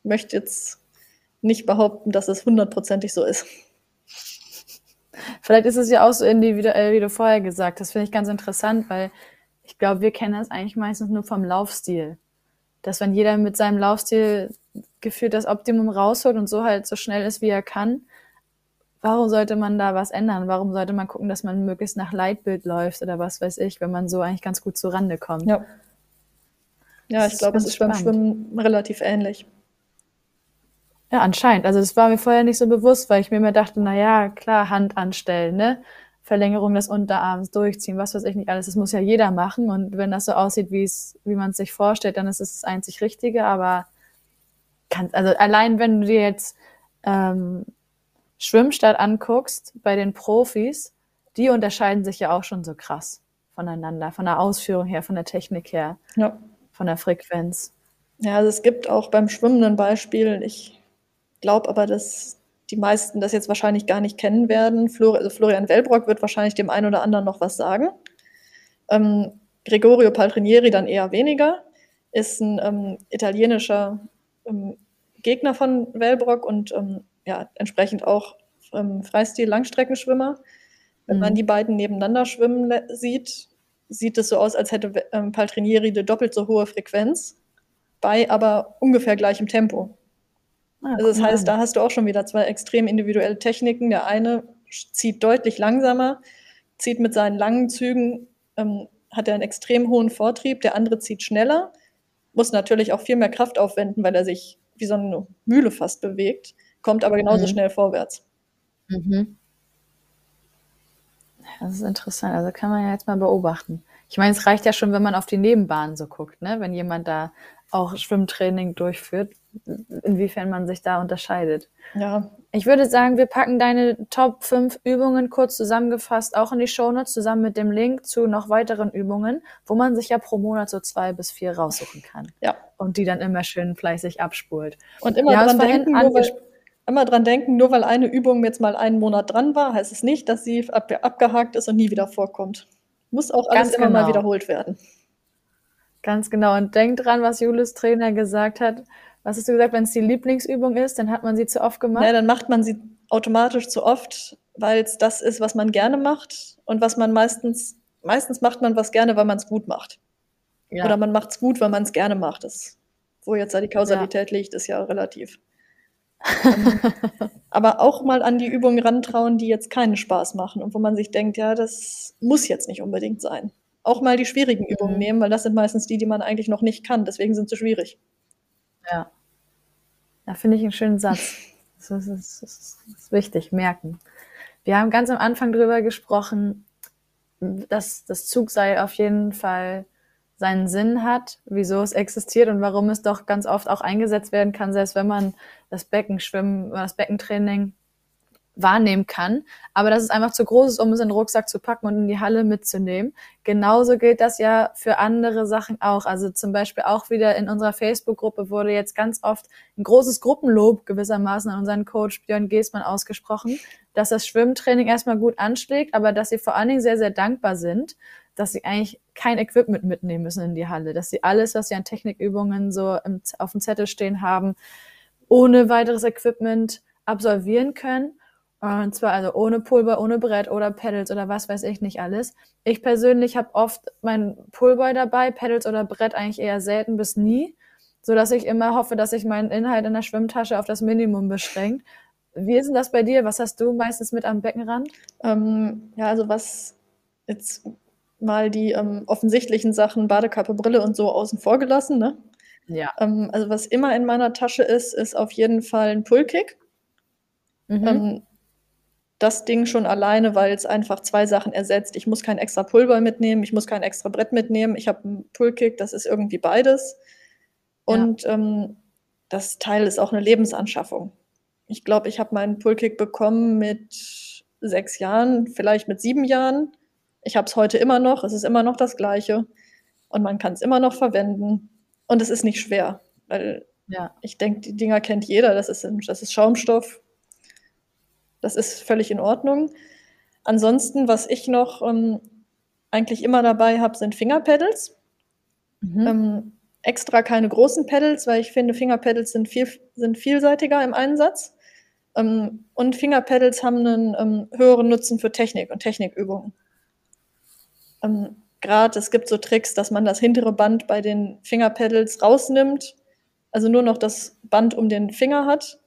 möchte jetzt nicht behaupten, dass es hundertprozentig so ist. Vielleicht ist es ja auch so individuell, wie du vorher gesagt hast. Finde ich ganz interessant, weil ich glaube, wir kennen das eigentlich meistens nur vom Laufstil. Dass wenn jeder mit seinem Laufstil gefühlt das Optimum rausholt und so halt so schnell ist, wie er kann, warum sollte man da was ändern? Warum sollte man gucken, dass man möglichst nach Leitbild läuft oder was weiß ich, wenn man so eigentlich ganz gut zu Rande kommt? Ja. Ja, ich glaube, es ist beim. Schwimmen relativ ähnlich. Ja, anscheinend. Also das war mir vorher nicht so bewusst, weil ich mir immer dachte, na ja, klar, Hand anstellen, ne? Verlängerung des Unterarms, durchziehen, was weiß ich nicht alles. Das muss ja jeder machen. Und wenn das so aussieht, wie es, wie man es sich vorstellt, dann ist es das einzig Richtige. Aber kann, also allein wenn du dir jetzt ähm, Schwimmstart anguckst bei den Profis, die unterscheiden sich ja auch schon so krass voneinander, von der Ausführung her, von der Technik her, Ja. Von der Frequenz. Ja, also es gibt auch beim Schwimmen ein Beispiel. Ich glaube aber, dass die meisten das jetzt wahrscheinlich gar nicht kennen werden. Flor also Florian Wellbrock wird wahrscheinlich dem einen oder anderen noch was sagen. Ähm, Gregorio Paltrinieri dann eher weniger, ist ein ähm, italienischer ähm, Gegner von Wellbrock und ähm, ja, entsprechend auch ähm, Freistil-Langstreckenschwimmer. Wenn man Mhm. die beiden nebeneinander schwimmen sieht, sieht es so aus, als hätte ähm, Paltrinieri eine doppelt so hohe Frequenz, bei aber ungefähr gleichem Tempo. Ah, Also das heißt, da hast du auch schon wieder zwei extrem individuelle Techniken. Der eine zieht deutlich langsamer, zieht mit seinen langen Zügen, ähm, hat er einen extrem hohen Vortrieb, der andere zieht schneller, muss natürlich auch viel mehr Kraft aufwenden, weil er sich wie so eine Mühle fast bewegt, kommt aber genauso Mhm. schnell vorwärts. Mhm. Das ist interessant. Also kann man ja jetzt mal beobachten. Ich meine, es reicht ja schon, wenn man auf die Nebenbahn so guckt, ne? Wenn jemand da auch Schwimmtraining durchführt, inwiefern man sich da unterscheidet. Ja, Ich würde sagen, wir packen deine Top 5 Übungen kurz zusammengefasst auch in die Shownotes zusammen mit dem Link zu noch weiteren Übungen, wo man sich ja pro Monat so zwei bis vier raussuchen kann ja. und die dann immer schön fleißig abspult. Und immer Wir haben dran denken, weil, anges- immer dran denken, nur weil eine Übung jetzt mal einen Monat dran war, heißt es nicht, dass sie ab, abgehakt ist und nie wieder vorkommt. Muss auch alles Ganz immer mal genau. wiederholt werden. Ganz genau. Und denk dran, was Julis Trainer gesagt hat. Was hast du gesagt, wenn es die Lieblingsübung ist, dann hat man sie zu oft gemacht? Ja, dann macht man sie automatisch zu oft, weil es das ist, was man gerne macht und was man meistens, meistens macht man was gerne, weil man es gut macht. Ja. Oder man macht es gut, weil man es gerne macht. Das, wo jetzt da die Kausalität liegt, ist ja relativ. Ähm, aber auch mal an die Übungen rantrauen, die jetzt keinen Spaß machen und wo man sich denkt, ja, das muss jetzt nicht unbedingt sein. Auch mal die schwierigen Übungen Mhm. nehmen, weil das sind meistens die, die man eigentlich noch nicht kann. Deswegen sind sie schwierig. Ja. Da finde ich einen schönen Satz. Das ist, das ist, das ist wichtig, merken. Wir haben ganz am Anfang drüber gesprochen, dass das Zugseil auf jeden Fall seinen Sinn hat, wieso es existiert und warum es doch ganz oft auch eingesetzt werden kann, selbst wenn man das Beckenschwimmen das Beckentraining wahrnehmen kann. Aber dass es einfach zu groß ist, um es in den Rucksack zu packen und in die Halle mitzunehmen. Genauso gilt das ja für andere Sachen auch. Also zum Beispiel auch wieder in unserer Facebook-Gruppe wurde jetzt ganz oft ein großes Gruppenlob gewissermaßen an unseren Coach Björn Geßmann ausgesprochen, dass das Schwimmtraining erstmal gut anschlägt, aber dass sie vor allen Dingen sehr, sehr dankbar sind, dass sie eigentlich kein Equipment mitnehmen müssen in die Halle, dass sie alles, was sie an Technikübungen so im, auf dem Zettel stehen haben, ohne weiteres Equipment absolvieren können. Und zwar also ohne Pulver, ohne Brett oder Pedals oder was weiß ich nicht alles. Ich persönlich habe oft mein Pulver dabei, Pedals oder Brett eigentlich eher selten bis nie, so dass ich immer hoffe, dass sich mein Inhalt in der Schwimmtasche auf das Minimum beschränkt. Wie ist denn das bei dir? Was hast du meistens mit am Beckenrand? Ähm, ja, also was jetzt mal die ähm, offensichtlichen Sachen, Badekappe, Brille und so außen vor gelassen, ne? Ja. Ähm, also was immer in meiner Tasche ist, ist auf jeden Fall ein Pullkick. Mhm. Ähm, das Ding schon alleine, weil es einfach zwei Sachen ersetzt. Ich muss kein extra Pulver mitnehmen, ich muss kein extra Brett mitnehmen. Ich habe einen Pullkick, das ist irgendwie beides. Und ähm, das Teil ist auch eine Lebensanschaffung. Ich glaube, ich habe meinen Pullkick bekommen mit sechs Jahren, vielleicht mit sieben Jahren. Ich habe es heute immer noch, es ist immer noch das gleiche. Und man kann es immer noch verwenden. Und es ist nicht schwer, weil ja. ich denke, die Dinger kennt jeder. Das ist, das ist Schaumstoff. Das ist völlig in Ordnung. Ansonsten, was ich noch ähm, eigentlich immer dabei habe, sind Fingerpedals. Mhm. Ähm, extra keine großen Pedals, weil ich finde, Fingerpedals sind, viel, sind vielseitiger im Einsatz. Ähm, und Fingerpedals haben einen ähm, höheren Nutzen für Technik und Technikübungen. Ähm, Gerade es gibt so Tricks, dass man das hintere Band bei den Fingerpedals rausnimmt, also nur noch das Band um den Finger hat.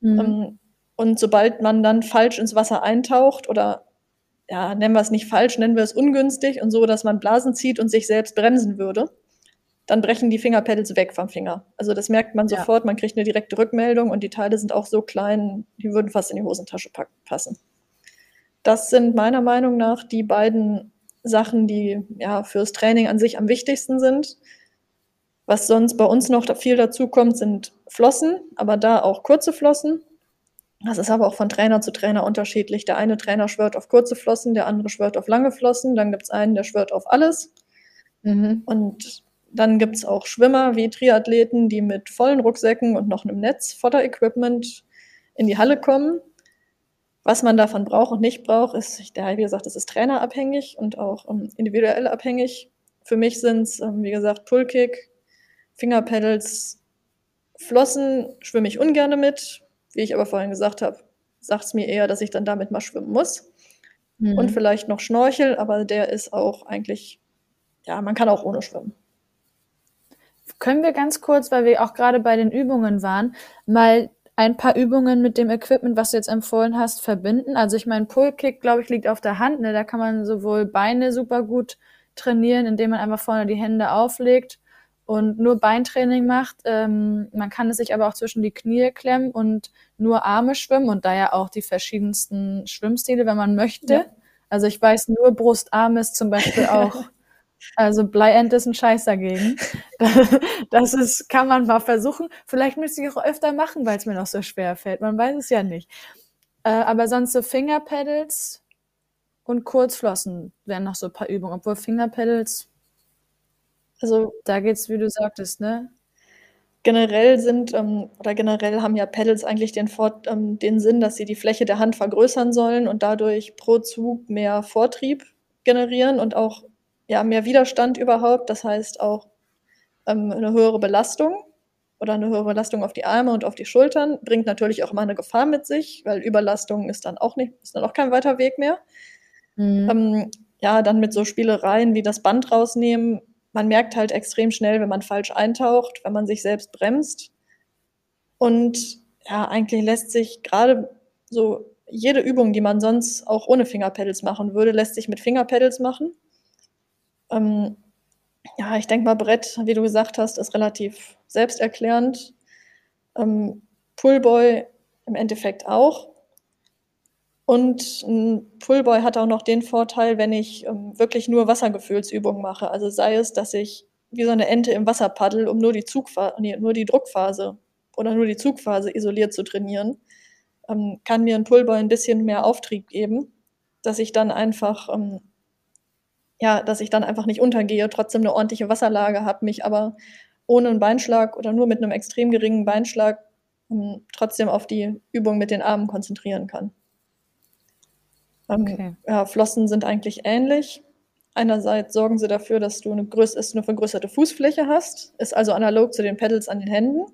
Mhm. Ähm, und sobald man dann falsch ins Wasser eintaucht oder ja, nennen wir es nicht falsch, nennen wir es ungünstig und so, dass man Blasen zieht und sich selbst bremsen würde, dann brechen die Fingerpedals weg vom Finger. Also das merkt man Ja. sofort, man kriegt eine direkte Rückmeldung und die Teile sind auch so klein, die würden fast in die Hosentasche passen. Das sind meiner Meinung nach die beiden Sachen, die ja fürs Training an sich am wichtigsten sind. Was sonst bei uns noch viel dazu kommt, sind Flossen, aber da auch kurze Flossen. Das ist aber auch von Trainer zu Trainer unterschiedlich. Der eine Trainer schwört auf kurze Flossen, der andere schwört auf lange Flossen. Dann gibt es einen, der schwört auf alles. Mhm. Und dann gibt es auch Schwimmer wie Triathleten, die mit vollen Rucksäcken und noch einem Netz voller Equipment in die Halle kommen. Was man davon braucht und nicht braucht, ist, ja, wie gesagt, das ist trainerabhängig und auch ähm, individuell abhängig. Für mich sind es, ähm, wie gesagt, Pullkick, Fingerpedals, Flossen schwimme ich ungern mit. Wie ich aber vorhin gesagt habe, sagt es mir eher, dass ich dann damit mal schwimmen muss. Mhm. Und vielleicht noch Schnorchel, aber der ist auch eigentlich, ja, man kann auch ohne schwimmen. Können wir ganz kurz, weil wir auch gerade bei den Übungen waren, mal ein paar Übungen mit dem Equipment, was du jetzt empfohlen hast, verbinden? Also ich meine, Pullkick, glaube ich, liegt auf der Hand. Ne? Da kann man sowohl Beine super gut trainieren, indem man einfach vorne die Hände auflegt und nur Beintraining macht. Ähm, man kann es sich aber auch zwischen die Knie klemmen und nur Arme schwimmen und da ja auch die verschiedensten Schwimmstile, wenn man möchte. Ja. Also ich weiß, nur Brust-Arm ist zum Beispiel auch Also Bleiend ist ein Scheiß dagegen. Das ist, kann man mal versuchen. Vielleicht müsste ich auch öfter machen, weil es mir noch so schwer fällt. Man weiß es ja nicht. Äh, aber sonst so Fingerpedals und Kurzflossen wären noch so ein paar Übungen. Obwohl Fingerpedals, also da geht's, wie du sagtest, ne? Generell sind ähm, oder generell haben ja Pedals eigentlich den, Vor ähm, den Sinn, dass sie die Fläche der Hand vergrößern sollen und dadurch pro Zug mehr Vortrieb generieren und auch ja, mehr Widerstand überhaupt. Das heißt auch ähm, eine höhere Belastung oder eine höhere Belastung auf die Arme und auf die Schultern. Bringt natürlich auch immer eine Gefahr mit sich, weil Überlastung ist dann auch nicht, ist dann auch kein weiter Weg mehr. Mhm. Ähm, ja, dann mit so Spielereien wie das Band rausnehmen, man merkt halt extrem schnell, wenn man falsch eintaucht, wenn man sich selbst bremst. Und ja, eigentlich lässt sich gerade so jede Übung, die man sonst auch ohne Fingerpedals machen würde, lässt sich mit Fingerpedals machen. Ähm, ja, ich denke mal, Brett, wie du gesagt hast, ist relativ selbsterklärend. Ähm, Pullboy im Endeffekt auch. Und ein Pullboy hat auch noch den Vorteil, wenn ich ähm, wirklich nur Wassergefühlsübungen mache. Also sei es, dass ich wie so eine Ente im Wasser paddel, um nur die, Zugfa nee, nur die Druckphase oder nur die Zugphase isoliert zu trainieren, ähm, kann mir ein Pullboy ein bisschen mehr Auftrieb geben, dass ich dann einfach, ähm, ja, dass ich dann einfach nicht untergehe, trotzdem eine ordentliche Wasserlage habe, mich aber ohne einen Beinschlag oder nur mit einem extrem geringen Beinschlag ähm, trotzdem auf die Übung mit den Armen konzentrieren kann. Ähm, okay. Ja, Flossen sind eigentlich ähnlich. Einerseits sorgen sie dafür, dass du eine, größ eine vergrößerte Fußfläche hast, ist also analog zu den Pedals an den Händen.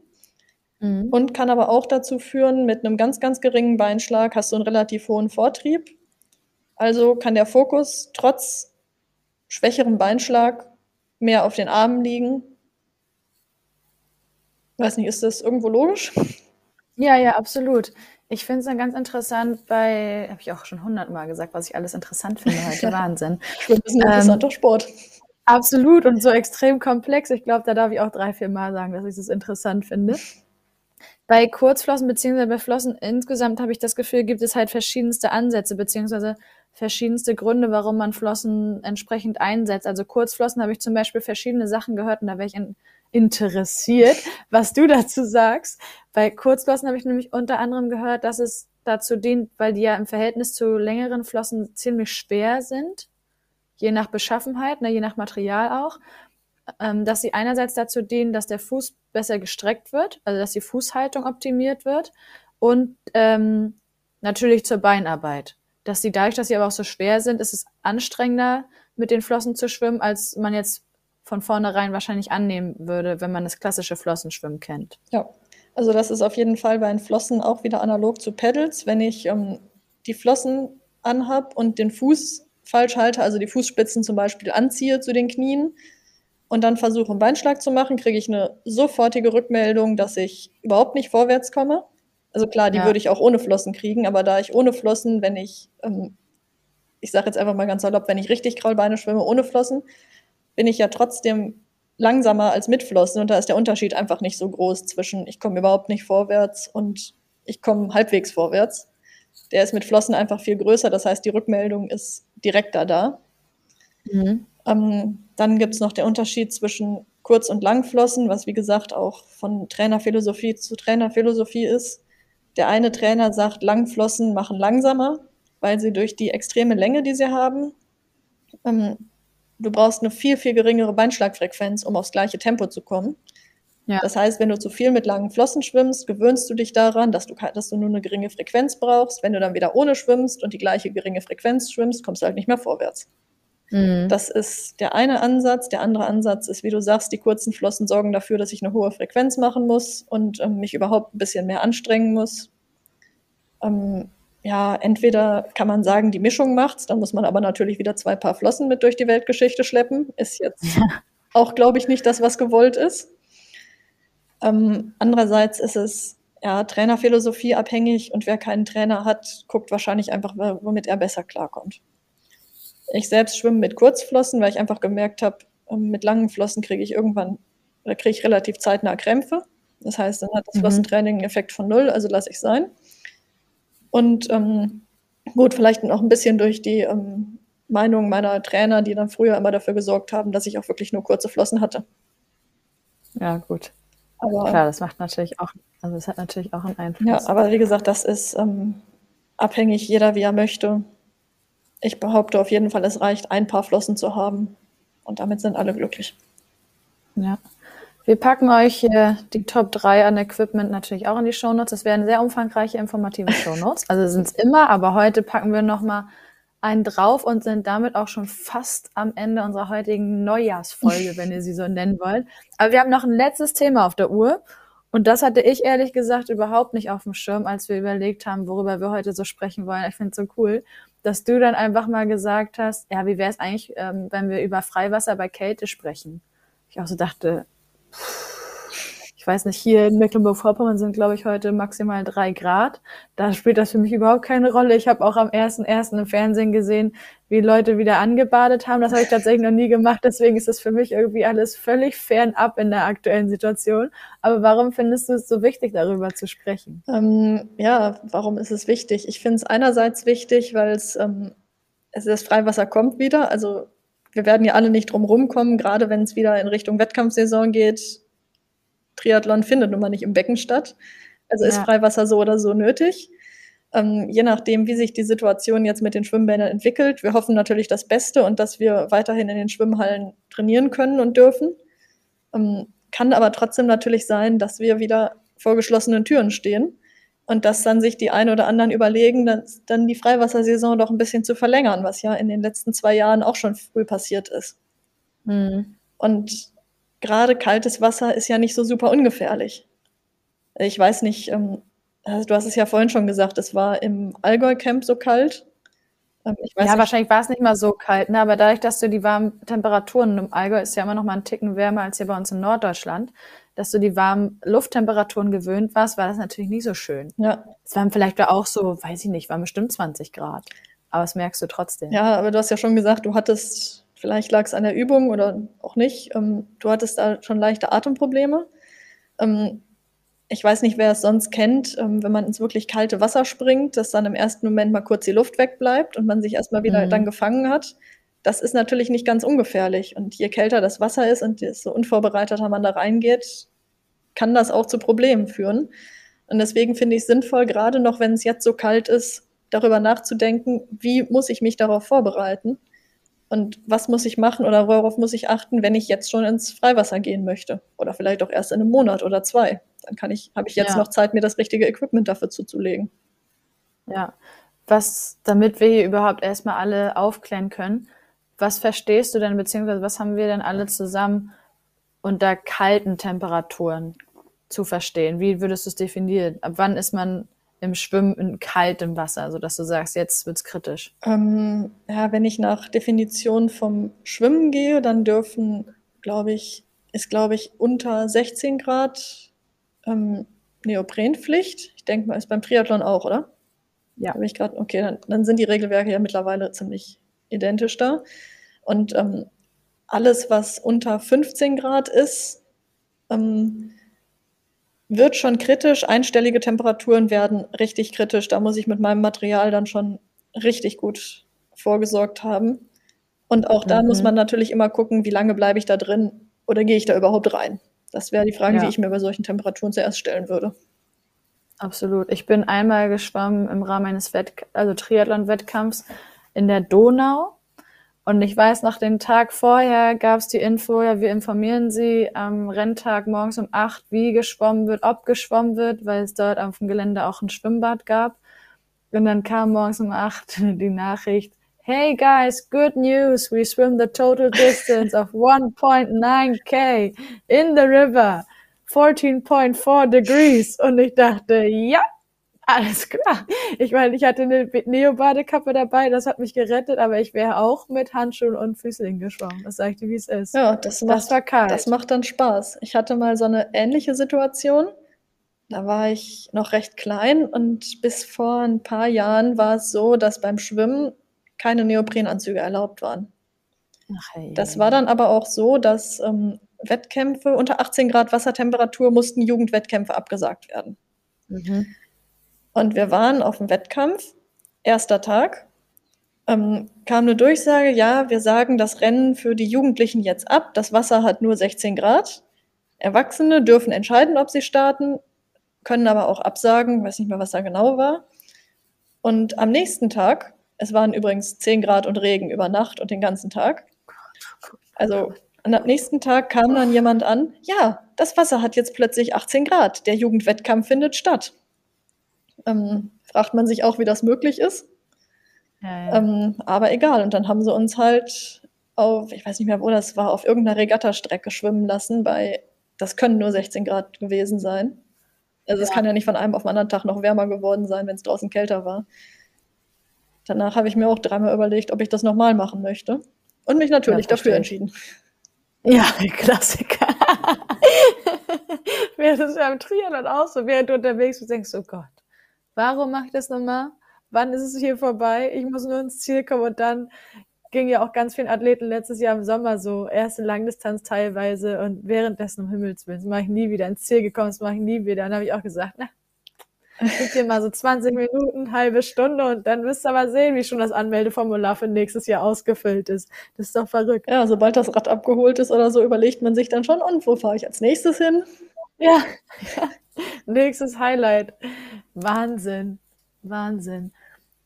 Mhm. Und kann aber auch dazu führen, mit einem ganz, ganz geringen Beinschlag hast du einen relativ hohen Vortrieb. Also kann der Fokus trotz schwächerem Beinschlag mehr auf den Armen liegen. Weiß nicht, ist das irgendwo logisch? Ja, ja, absolut. Ich finde es dann ganz interessant bei, habe ich auch schon hundertmal gesagt, was ich alles interessant finde heute. Wahnsinn. Schwimmen ist ein interessanter ähm, Sport. Absolut und so extrem komplex. Ich glaube, da darf ich auch drei, vier Mal sagen, dass ich es interessant finde. Bei Kurzflossen beziehungsweise bei Flossen insgesamt habe ich das Gefühl, gibt es halt verschiedenste Ansätze beziehungsweise verschiedenste Gründe, warum man Flossen entsprechend einsetzt. Also Kurzflossen habe ich zum Beispiel verschiedene Sachen gehört und da wäre ich in, interessiert, was du dazu sagst. Bei Kurzflossen habe ich nämlich unter anderem gehört, dass es dazu dient, weil die ja im Verhältnis zu längeren Flossen ziemlich schwer sind, je nach Beschaffenheit, ne, je nach Material auch, ähm, dass sie einerseits dazu dienen, dass der Fuß besser gestreckt wird, also dass die Fußhaltung optimiert wird und ähm, natürlich zur Beinarbeit. Dass sie dadurch, dass sie aber auch so schwer sind, ist es anstrengender, mit den Flossen zu schwimmen, als man jetzt von vornherein wahrscheinlich annehmen würde, wenn man das klassische Flossenschwimmen kennt. Ja, also das ist auf jeden Fall bei den Flossen auch wieder analog zu Pedals. Wenn ich ähm, die Flossen anhab und den Fuß falsch halte, also die Fußspitzen zum Beispiel anziehe zu den Knien und dann versuche, einen Beinschlag zu machen, kriege ich eine sofortige Rückmeldung, dass ich überhaupt nicht vorwärts komme. Also klar, die ja. würde ich auch ohne Flossen kriegen, aber da ich ohne Flossen, wenn ich, ähm, ich sage jetzt einfach mal ganz salopp, wenn ich richtig Kraulbeine schwimme ohne Flossen, bin ich ja trotzdem langsamer als mit Flossen und da ist der Unterschied einfach nicht so groß zwischen ich komme überhaupt nicht vorwärts und ich komme halbwegs vorwärts. Der ist mit Flossen einfach viel größer, das heißt, die Rückmeldung ist direkter da. Mhm. Ähm, dann gibt es noch der Unterschied zwischen Kurz- und Langflossen, was wie gesagt auch von Trainerphilosophie zu Trainerphilosophie ist. Der eine Trainer sagt, Langflossen machen langsamer, weil sie durch die extreme Länge, die sie haben, ähm, du brauchst eine viel, viel geringere Beinschlagfrequenz, um aufs gleiche Tempo zu kommen. Ja. Das heißt, wenn du zu viel mit langen Flossen schwimmst, gewöhnst du dich daran, dass du, dass du nur eine geringe Frequenz brauchst. Wenn du dann wieder ohne schwimmst und die gleiche geringe Frequenz schwimmst, kommst du halt nicht mehr vorwärts. Mhm. Das ist der eine Ansatz. Der andere Ansatz ist, wie du sagst, die kurzen Flossen sorgen dafür, dass ich eine hohe Frequenz machen muss und ähm, mich überhaupt ein bisschen mehr anstrengen muss. Ähm, ja, entweder kann man sagen, die Mischung macht's, dann muss man aber natürlich wieder zwei Paar Flossen mit durch die Weltgeschichte schleppen. Ist jetzt ja. auch, glaube ich, nicht das, was gewollt ist. Ähm, andererseits ist es ja Trainerphilosophie abhängig und wer keinen Trainer hat, guckt wahrscheinlich einfach, womit er besser klarkommt. Ich selbst schwimme mit Kurzflossen, weil ich einfach gemerkt habe, ähm, mit langen Flossen kriege ich irgendwann oder kriege ich relativ zeitnah Krämpfe. Das heißt, dann hat das mhm. Flossentraining einen Effekt von null, also lasse ich sein. Und ähm, gut, vielleicht noch ein bisschen durch die ähm, Meinung meiner Trainer, die dann früher immer dafür gesorgt haben, dass ich auch wirklich nur kurze Flossen hatte. Ja, gut. Aber Klar, das macht natürlich auch, also es hat natürlich auch einen Einfluss. Ja, aber wie gesagt, das ist ähm, abhängig, jeder wie er möchte. Ich behaupte auf jeden Fall, es reicht, ein paar Flossen zu haben. Und damit sind alle glücklich. Ja. Wir packen euch hier die Top 3 an Equipment natürlich auch in die Shownotes. Das werden sehr umfangreiche, informative Shownotes. Also sind es immer, aber heute packen wir nochmal einen drauf und sind damit auch schon fast am Ende unserer heutigen Neujahrsfolge, wenn ihr sie so nennen wollt. Aber wir haben noch ein letztes Thema auf der Uhr. Und das hatte ich ehrlich gesagt überhaupt nicht auf dem Schirm, als wir überlegt haben, worüber wir heute so sprechen wollen. Ich finde es so cool, dass du dann einfach mal gesagt hast, ja, wie wäre es eigentlich, ähm, wenn wir über Freiwasser bei Kälte sprechen? Ich auch so dachte, ich weiß nicht, hier in Mecklenburg-Vorpommern sind, glaube ich, heute maximal drei Grad. Da spielt das für mich überhaupt keine Rolle. Ich habe auch am ersten ersten im Fernsehen gesehen, wie Leute wieder angebadet haben. Das habe ich tatsächlich noch nie gemacht. Deswegen ist das für mich irgendwie alles völlig fernab in der aktuellen Situation. Aber warum findest du es so wichtig, darüber zu sprechen? Ähm, ja, warum ist es wichtig? Ich finde es einerseits wichtig, weil es, ähm, es das Freiwasser kommt wieder. Also wir werden ja alle nicht drum rumkommen, gerade wenn es wieder in Richtung Wettkampfsaison geht Triathlon findet nun mal nicht im Becken statt. Also ist Freiwasser so oder so nötig. Ähm, je nachdem, wie sich die Situation jetzt mit den Schwimmbädern entwickelt. Wir hoffen natürlich das Beste und dass wir weiterhin in den Schwimmhallen trainieren können und dürfen. Ähm, kann aber trotzdem natürlich sein, dass wir wieder vor geschlossenen Türen stehen und dass dann sich die einen oder anderen überlegen, dass dann die Freiwassersaison doch ein bisschen zu verlängern, was ja in den letzten zwei Jahren auch schon früh passiert ist. Mhm. Und gerade kaltes Wasser ist ja nicht so super ungefährlich. Ich weiß nicht, ähm, also du hast es ja vorhin schon gesagt, es war im Allgäu-Camp so kalt. Ähm, ja, nicht. wahrscheinlich war es nicht mal so kalt, ne? aber dadurch, dass du die warmen Temperaturen im Allgäu ist ja immer noch mal ein Ticken wärmer als hier bei uns in Norddeutschland, dass du die warmen Lufttemperaturen gewöhnt warst, war das natürlich nicht so schön. Ja. Es waren vielleicht auch so, weiß ich nicht, waren bestimmt 20 Grad. Aber das merkst du trotzdem. Ja, aber du hast ja schon gesagt, du hattest Vielleicht lag es an der Übung oder auch nicht. Ähm, du hattest da schon leichte Atemprobleme. Ähm, ich weiß nicht, wer es sonst kennt, ähm, wenn man ins wirklich kalte Wasser springt, dass dann im ersten Moment mal kurz die Luft wegbleibt und man sich erstmal wieder mhm. dann gefangen hat. Das ist natürlich nicht ganz ungefährlich. Und je kälter das Wasser ist und desto unvorbereiteter man da reingeht, kann das auch zu Problemen führen. Und deswegen finde ich es sinnvoll, gerade noch wenn es jetzt so kalt ist, darüber nachzudenken, wie muss ich mich darauf vorbereiten und was muss ich machen oder worauf muss ich achten, wenn ich jetzt schon ins Freiwasser gehen möchte? Oder vielleicht auch erst in einem Monat oder zwei. Dann kann ich, habe ich jetzt ja. noch Zeit, mir das richtige Equipment dafür zuzulegen. Ja. Was, damit wir hier überhaupt erstmal alle aufklären können, was verstehst du denn, beziehungsweise was haben wir denn alle zusammen unter kalten Temperaturen zu verstehen? Wie würdest du es definieren? Ab wann ist man im Schwimmen in kaltem Wasser, sodass du sagst, jetzt wird's kritisch? Ähm, ja, wenn ich nach Definition vom Schwimmen gehe, dann dürfen, glaube ich, ist, glaube ich, unter 16 Grad ähm, Neoprenpflicht. Ich denke mal, ist beim Triathlon auch, oder? Ja. Habe ich gerade, okay, dann, dann, sind die Regelwerke ja mittlerweile ziemlich identisch da. Und ähm, alles, was unter 15 Grad ist, ähm, wird schon kritisch. Einstellige Temperaturen werden richtig kritisch. Da muss ich mit meinem Material dann schon richtig gut vorgesorgt haben. Und auch da mhm. muss man natürlich immer gucken, wie lange bleibe ich da drin oder gehe ich da überhaupt rein. Das wäre die Frage, ja. die ich mir bei solchen Temperaturen zuerst stellen würde. Absolut. Ich bin einmal geschwommen im Rahmen eines Wett also Triathlon-Wettkampfs in der Donau und ich weiß, nach dem Tag vorher gab es die Info, ja, wir informieren Sie am Renntag morgens um acht, wie geschwommen wird, ob geschwommen wird, weil es dort auf dem Gelände auch ein Schwimmbad gab. Und dann kam morgens um acht die Nachricht, Hey guys, good news, we swim the total distance of 1.9k in the river, 14.4 degrees. Und ich dachte, ja, alles klar. Ich meine, ich hatte eine Neo-Badekappe dabei, das hat mich gerettet, aber ich wäre auch mit Handschuhen und Füßling geschwommen. Das sag ich dir, wie es ist. Ja, das, macht, das war kalt. Das macht dann Spaß. Ich hatte mal so eine ähnliche Situation. Da war ich noch recht klein und bis vor ein paar Jahren war es so, dass beim Schwimmen keine Neoprenanzüge erlaubt waren. Ach, hey. Das war dann aber auch so, dass ähm, Wettkämpfe unter 18 Grad Wassertemperatur mussten Jugendwettkämpfe abgesagt werden. Mhm. Und wir waren auf dem Wettkampf, erster Tag. ähm, kam eine Durchsage, ja, wir sagen das Rennen für die Jugendlichen jetzt ab. Das Wasser hat nur 16 Grad. Erwachsene dürfen entscheiden, ob sie starten, können aber auch absagen, weiß nicht mehr, was da genau war. Und am nächsten Tag, es waren übrigens 10 Grad und Regen über Nacht und den ganzen Tag. Also und am nächsten Tag kam dann jemand an, ja, das Wasser hat jetzt plötzlich 18 Grad, der Jugendwettkampf findet statt. Ähm, fragt man sich auch, wie das möglich ist. Ja, ja. Ähm, aber egal. Und dann haben sie uns halt auf, ich weiß nicht mehr, wo das war, auf irgendeiner Regattastrecke schwimmen lassen. Bei, das können nur 16 Grad gewesen sein. Also es Ja. kann ja nicht von einem auf den anderen Tag noch wärmer geworden sein, wenn es draußen kälter war. Danach habe ich mir auch dreimal überlegt, ob ich das nochmal machen möchte. Und mich natürlich dafür entschieden. Ja, Klassiker. Während es ja im Triathlon auch so, während du unterwegs bist, denkst du, oh Gott, warum mache ich das nochmal? Wann ist es hier vorbei? Ich muss nur ins Ziel kommen und dann ging ja auch ganz vielen Athleten letztes Jahr im Sommer so, erste Langdistanz teilweise und währenddessen um Himmels Willen, das mache ich nie wieder ins Ziel gekommen, das mache ich nie wieder. Dann habe ich auch gesagt, na, gib dir mal so 20 Minuten, halbe Stunde und dann wirst du aber sehen, wie schon das Anmeldeformular für nächstes Jahr ausgefüllt ist. Das ist doch verrückt. Ja, sobald das Rad abgeholt ist oder so, überlegt man sich dann schon, und wo fahre ich als nächstes hin? Ja, ja. Nächstes Highlight. Wahnsinn. Wahnsinn.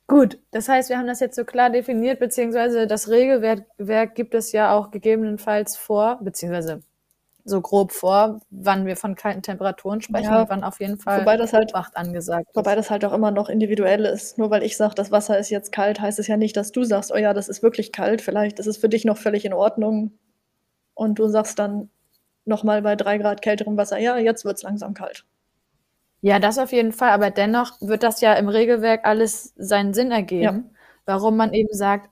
Gut, das heißt, wir haben das jetzt so klar definiert, beziehungsweise das Regelwerk Werk gibt es ja auch gegebenenfalls vor, beziehungsweise so grob vor, wann wir von kalten Temperaturen sprechen Ja, und wann auf jeden Fall wobei das halt- Obacht angesagt ist. Wobei das halt auch immer noch individuell ist. Nur weil ich sage, das Wasser ist jetzt kalt, heißt es ja nicht, dass du sagst, oh ja, das ist wirklich kalt. Vielleicht ist es für dich noch völlig in Ordnung. Und du sagst dann nochmal bei drei Grad kälterem Wasser, ja, jetzt wird es langsam kalt. Ja, das auf jeden Fall, aber dennoch wird das ja im Regelwerk alles seinen Sinn ergeben, warum man eben sagt,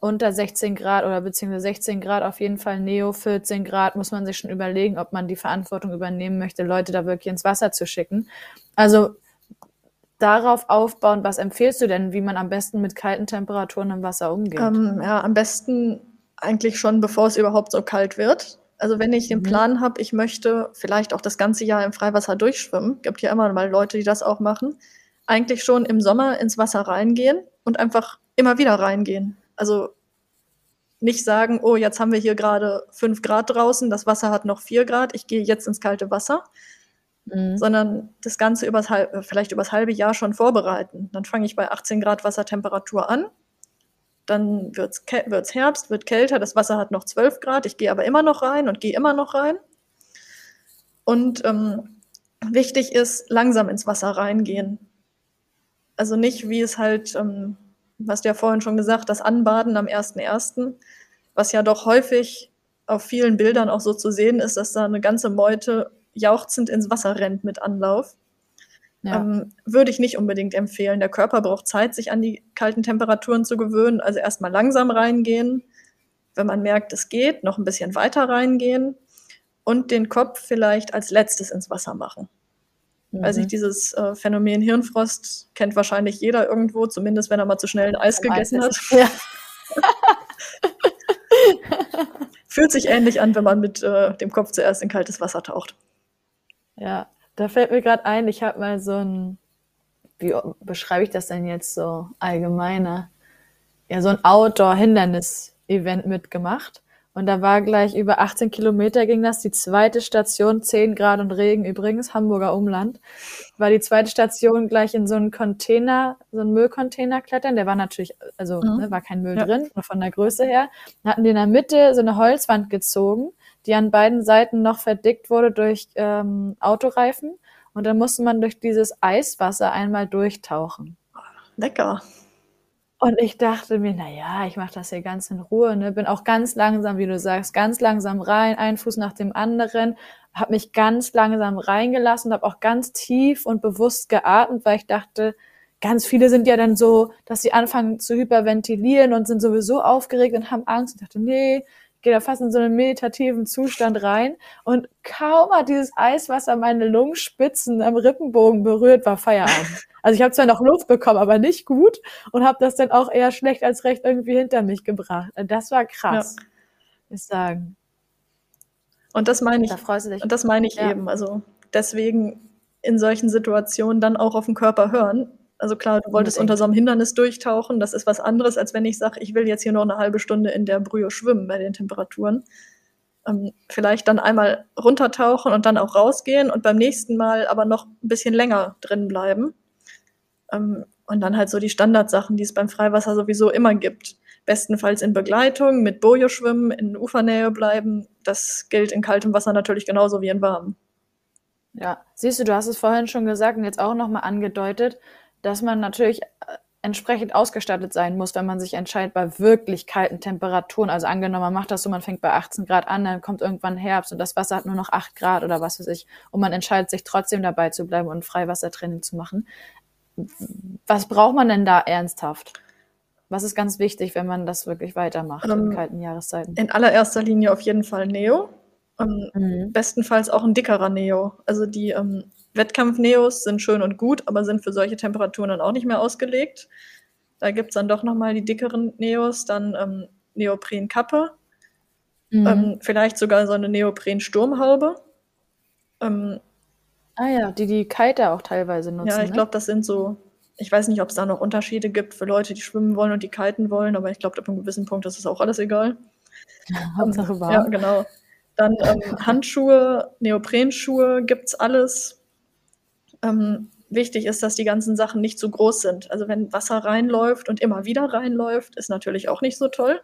unter 16 Grad oder beziehungsweise 16 Grad auf jeden Fall Neo, 14 Grad muss man sich schon überlegen, ob man die Verantwortung übernehmen möchte, Leute da wirklich ins Wasser zu schicken. Also darauf aufbauen, was empfiehlst du denn, wie man am besten mit kalten Temperaturen im Wasser umgeht? Ähm, ja, am besten eigentlich schon, bevor es überhaupt so kalt wird. Also wenn ich den Mhm. Plan habe, ich möchte vielleicht auch das ganze Jahr im Freiwasser durchschwimmen, gibt ja immer mal Leute, die das auch machen, eigentlich schon im Sommer ins Wasser reingehen und einfach immer wieder reingehen. Also nicht sagen, oh, jetzt haben wir hier gerade fünf Grad draußen, das Wasser hat noch vier Grad, ich gehe jetzt ins kalte Wasser, Mhm. sondern das Ganze übers vielleicht übers halbe Jahr schon vorbereiten. Dann fange ich bei 18 Grad Wassertemperatur an. Dann wird es Herbst, wird kälter, das Wasser hat noch 12 Grad, ich gehe aber immer noch rein und gehe immer noch rein. Und ähm, wichtig ist, langsam ins Wasser reingehen. Also nicht, wie es halt, ähm, was du ja vorhin schon gesagt, das Anbaden am 1.1., was ja doch häufig auf vielen Bildern auch so zu sehen ist, dass da eine ganze Meute jauchzend ins Wasser rennt mit Anlauf. Ja. Ähm, würde ich nicht unbedingt empfehlen. Der Körper braucht Zeit, sich an die kalten Temperaturen zu gewöhnen. Also erstmal langsam reingehen. Wenn man merkt, es geht, noch ein bisschen weiter reingehen und den Kopf vielleicht als letztes ins Wasser machen. Mhm. ich, dieses äh, Phänomen Hirnfrost kennt wahrscheinlich jeder irgendwo, zumindest wenn er mal zu schnell ein Eis Am gegessen Eis hat. Ja. Fühlt sich ähnlich an, wenn man mit äh, dem Kopf zuerst in kaltes Wasser taucht. Ja, da fällt mir gerade ein, ich habe mal so ein, wie beschreibe ich das denn jetzt so allgemeiner? Ja, so ein Outdoor-Hindernis-Event mitgemacht. Und da war gleich über 18 Kilometer ging das. Die zweite Station, 10 Grad und Regen übrigens, Hamburger Umland, war die zweite Station gleich in so einen Container, so einen Müllcontainer klettern. Der war natürlich, also Mhm. ne, war kein Müll Ja. drin, nur von der Größe her. Dann hatten die in der Mitte so eine Holzwand gezogen, die an beiden Seiten noch verdickt wurde durch ähm, Autoreifen. Und dann musste man durch dieses Eiswasser einmal durchtauchen. Lecker. Und ich dachte mir, na ja, ich mache das hier ganz in Ruhe, ne? Bin auch ganz langsam, wie du sagst, ganz langsam rein, ein Fuß nach dem anderen, habe mich ganz langsam reingelassen, habe auch ganz tief und bewusst geatmet, weil ich dachte, ganz viele sind ja dann so, dass sie anfangen zu hyperventilieren und sind sowieso aufgeregt und haben Angst. Ich dachte, nee, gehe da fast in so einen meditativen Zustand rein. Und kaum hat dieses Eiswasser meine Lungenspitzen am Rippenbogen berührt, war Feierabend. Also ich habe zwar noch Luft bekommen, aber nicht gut und habe das dann auch eher schlecht als recht irgendwie hinter mich gebracht. Also Das war krass, muss ich sagen. Und das meine ich, Da freust du dich. und das meine ich Ja. eben. Also deswegen in solchen Situationen dann auch auf den Körper hören. Also klar, du wolltest unter so einem Hindernis durchtauchen. Das ist was anderes, als wenn ich sage, ich will jetzt hier noch eine halbe Stunde in der Brühe schwimmen bei den Temperaturen. Ähm, vielleicht dann einmal runtertauchen und dann auch rausgehen und beim nächsten Mal aber noch ein bisschen länger drin bleiben. Ähm, und dann halt so die Standardsachen, die es beim Freiwasser sowieso immer gibt. Bestenfalls in Begleitung, mit Boje schwimmen, in Ufernähe bleiben. Das gilt in kaltem Wasser natürlich genauso wie in warmem. Ja, siehst du, du hast es vorhin schon gesagt und jetzt auch nochmal angedeutet, dass man natürlich äh, entsprechend ausgestattet sein muss, wenn man sich entscheidet bei wirklich kalten Temperaturen. Also angenommen, man macht das so, man fängt bei 18 Grad an, dann kommt irgendwann Herbst und das Wasser hat nur noch 8 Grad oder was weiß ich. Und man entscheidet sich trotzdem dabei zu bleiben und Freiwassertraining zu machen. Was braucht man denn da ernsthaft? Was ist ganz wichtig, wenn man das wirklich weitermacht Ähm, in kalten Jahreszeiten? In allererster Linie auf jeden Fall Neo. Ähm, Mhm. bestenfalls auch ein dickerer Neo. Also die ähm, Wettkampf-Neos sind schön und gut, aber sind für solche Temperaturen dann auch nicht mehr ausgelegt. Da gibt es dann doch nochmal die dickeren Neos, dann ähm, Neoprenkappe, Mhm. ähm, vielleicht sogar so eine Neopren-Sturmhaube. Ähm, ah ja, die die Kiter auch teilweise nutzen. ja, ich ne? glaube, das sind so, ich weiß nicht, ob es da noch Unterschiede gibt für Leute, die schwimmen wollen und die kiten wollen, aber ich glaube, ab einem gewissen Punkt ist es auch alles egal. Hauptsache warm. Ja, genau. Dann ähm, Handschuhe, Neoprenschuhe gibt's alles. Ähm, wichtig ist, dass die ganzen Sachen nicht zu groß sind. Also wenn Wasser reinläuft und immer wieder reinläuft, ist natürlich auch nicht so toll.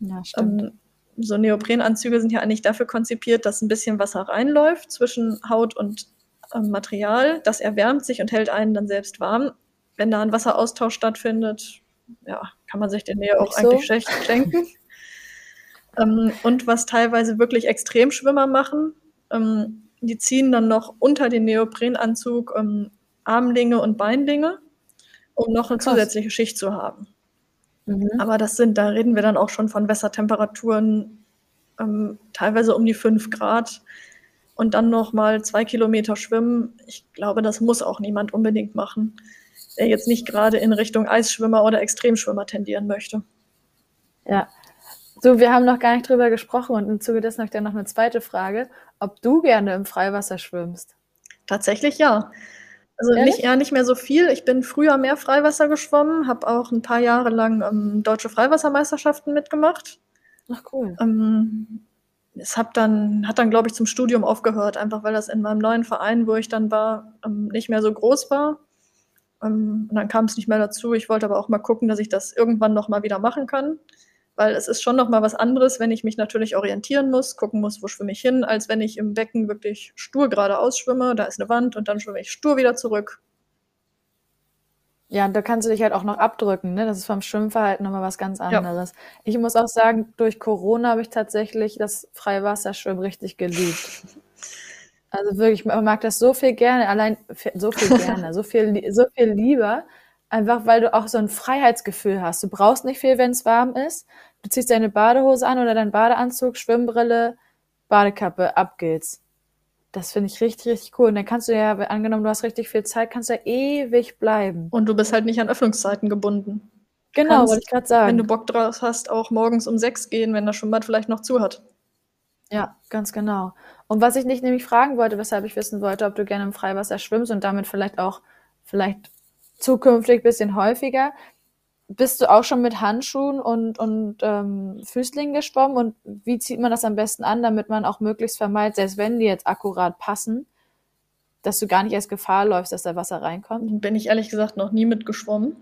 Ja, stimmt. Ähm, so Neoprenanzüge sind ja eigentlich dafür konzipiert, dass ein bisschen Wasser reinläuft zwischen Haut und ähm, Material. Das erwärmt sich und hält einen dann selbst warm. Wenn da ein Wasseraustausch stattfindet, ja, kann man sich den Neo auch so? eigentlich schlecht schenken. ähm, und was teilweise wirklich Extremschwimmer machen, ähm, die ziehen dann noch unter den Neoprenanzug ähm, Armlinge und Beinlinge, um noch eine Krass. zusätzliche Schicht zu haben. Mhm. Aber das sind, da reden wir dann auch schon von Wassertemperaturen ähm, teilweise um die 5 Grad und dann noch mal zwei Kilometer schwimmen. Ich glaube, das muss auch niemand unbedingt machen, der jetzt nicht gerade in Richtung Eisschwimmer oder Extremschwimmer tendieren möchte. Ja. So, wir haben noch gar nicht drüber gesprochen und im Zuge dessen habe ich dann noch eine zweite Frage, ob du gerne im Freiwasser schwimmst. Tatsächlich ja. Also Ehrlich? nicht eher nicht mehr so viel. Ich bin früher mehr Freiwasser geschwommen, habe auch ein paar Jahre lang ähm, deutsche Freiwassermeisterschaften mitgemacht. Ach cool. Ähm, es hab dann, hat dann, glaube ich, zum Studium aufgehört, einfach weil das in meinem neuen Verein, wo ich dann war, ähm, nicht mehr so groß war. Ähm, und dann kam es nicht mehr dazu. Ich wollte aber auch mal gucken, dass ich das irgendwann noch mal wieder machen kann. Weil es ist schon noch mal was anderes, wenn ich mich natürlich orientieren muss, gucken muss, wo schwimme ich hin, als wenn ich im Becken wirklich stur geradeaus schwimme. Da ist eine Wand und dann schwimme ich stur wieder zurück. Ja, da kannst du dich halt auch noch abdrücken, ne? Das ist vom Schwimmverhalten nochmal was ganz anderes. Ich muss auch sagen, durch Corona habe ich tatsächlich das Freiwasserschwimmen richtig geliebt. Also wirklich, man mag das so viel gerne, allein so viel gerne, so viel, so viel lieber, einfach weil du auch so ein Freiheitsgefühl hast. Du brauchst nicht viel, wenn es warm ist. Du ziehst deine Badehose an oder deinen Badeanzug, Schwimmbrille, Badekappe, ab geht's. Das finde ich richtig, richtig cool. Und dann kannst du ja, angenommen, du hast richtig viel Zeit, kannst du ja ewig bleiben. Und du bist halt nicht an Öffnungszeiten gebunden. Genau, kannst, wollte ich gerade Wenn du sagen. Bock drauf hast, auch morgens um sechs gehen, wenn das Schwimmbad vielleicht noch zu hat. Ja, ganz genau. Und was ich nicht nämlich fragen wollte, weshalb ich wissen wollte, ob du gerne im Freiwasser schwimmst und damit vielleicht auch, vielleicht zukünftig bisschen häufiger. Bist du auch schon mit Handschuhen und, und ähm, Füßlingen geschwommen? Und wie zieht man das am besten an, damit man auch möglichst vermeidet, selbst wenn die jetzt akkurat passen, dass du gar nicht erst Gefahr läufst, dass da Wasser reinkommt? Bin ich ehrlich gesagt noch nie mitgeschwommen.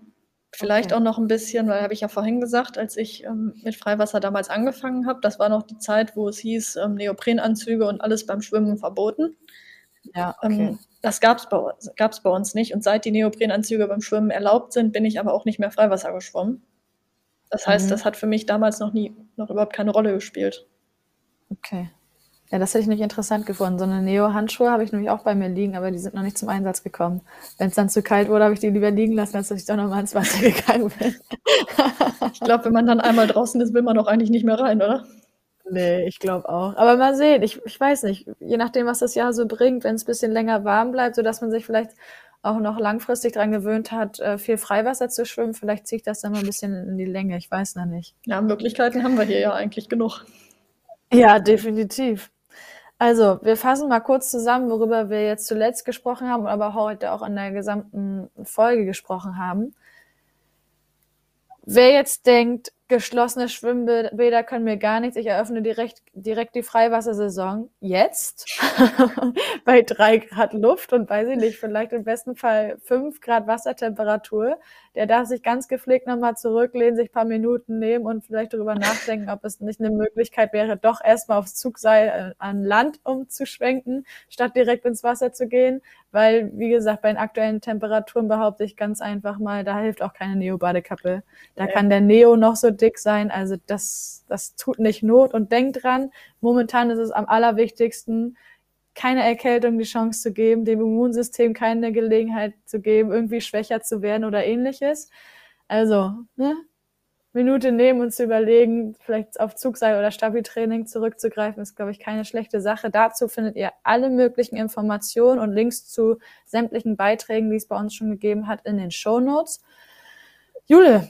Vielleicht Okay. auch noch ein bisschen, weil habe ich ja vorhin gesagt, als ich ähm, mit Freiwasser damals angefangen habe, das war noch die Zeit, wo es hieß, ähm, Neoprenanzüge und alles beim Schwimmen verboten. Ja, okay. Ähm, das gab es bei, gab's bei uns nicht. Und seit die Neoprenanzüge beim Schwimmen erlaubt sind, bin ich aber auch nicht mehr Freiwasser geschwommen. Das heißt, Mhm. das hat für mich damals noch nie, noch überhaupt keine Rolle gespielt. Okay. Ja, das hätte ich nicht interessant gefunden. So eine Neo-Handschuhe habe ich nämlich auch bei mir liegen, aber die sind noch nicht zum Einsatz gekommen. Wenn es dann zu kalt wurde, habe ich die lieber liegen lassen, als dass ich doch nochmal ins Wasser gegangen bin. Ich glaube, wenn man dann einmal draußen ist, will man auch eigentlich nicht mehr rein, oder? Nee, ich glaube auch. Aber mal sehen, ich, ich weiß nicht, je nachdem, was das Jahr so bringt, wenn es ein bisschen länger warm bleibt, sodass man sich vielleicht auch noch langfristig dran gewöhnt hat, äh, viel Freiwasser zu schwimmen, vielleicht ziehe ich das dann mal ein bisschen in die Länge, ich weiß noch nicht. Ja, Möglichkeiten haben wir hier ja eigentlich genug. Ja, definitiv. Also, wir fassen mal kurz zusammen, worüber wir jetzt zuletzt gesprochen haben, aber heute auch in der gesamten Folge gesprochen haben. Wer jetzt denkt, geschlossene Schwimmbäder können mir gar nichts. Ich eröffne direkt, direkt die Freiwassersaison jetzt bei drei Grad Luft und weiß ich nicht, vielleicht im besten Fall fünf Grad Wassertemperatur. Der darf sich ganz gepflegt nochmal zurücklehnen, sich paar Minuten nehmen und vielleicht darüber nachdenken, ob es nicht eine Möglichkeit wäre, doch erstmal aufs Zugseil äh, an Land umzuschwenken, statt direkt ins Wasser zu gehen. Weil, wie gesagt, bei den aktuellen Temperaturen behaupte ich ganz einfach mal, da hilft auch keine Neo-Badekappe. Da ja. kann der Neo noch so dick sein. Also das, das tut nicht Not. Und denkt dran, momentan ist es am allerwichtigsten, keine Erkältung die Chance zu geben, dem Immunsystem keine Gelegenheit zu geben, irgendwie schwächer zu werden oder ähnliches. Also, ne? Minute nehmen und zu überlegen, vielleicht auf Zugseil oder Stabi-Training zurückzugreifen, ist, glaube ich, keine schlechte Sache. Dazu findet ihr alle möglichen Informationen und Links zu sämtlichen Beiträgen, die es bei uns schon gegeben hat, in den Show Notes. Jule,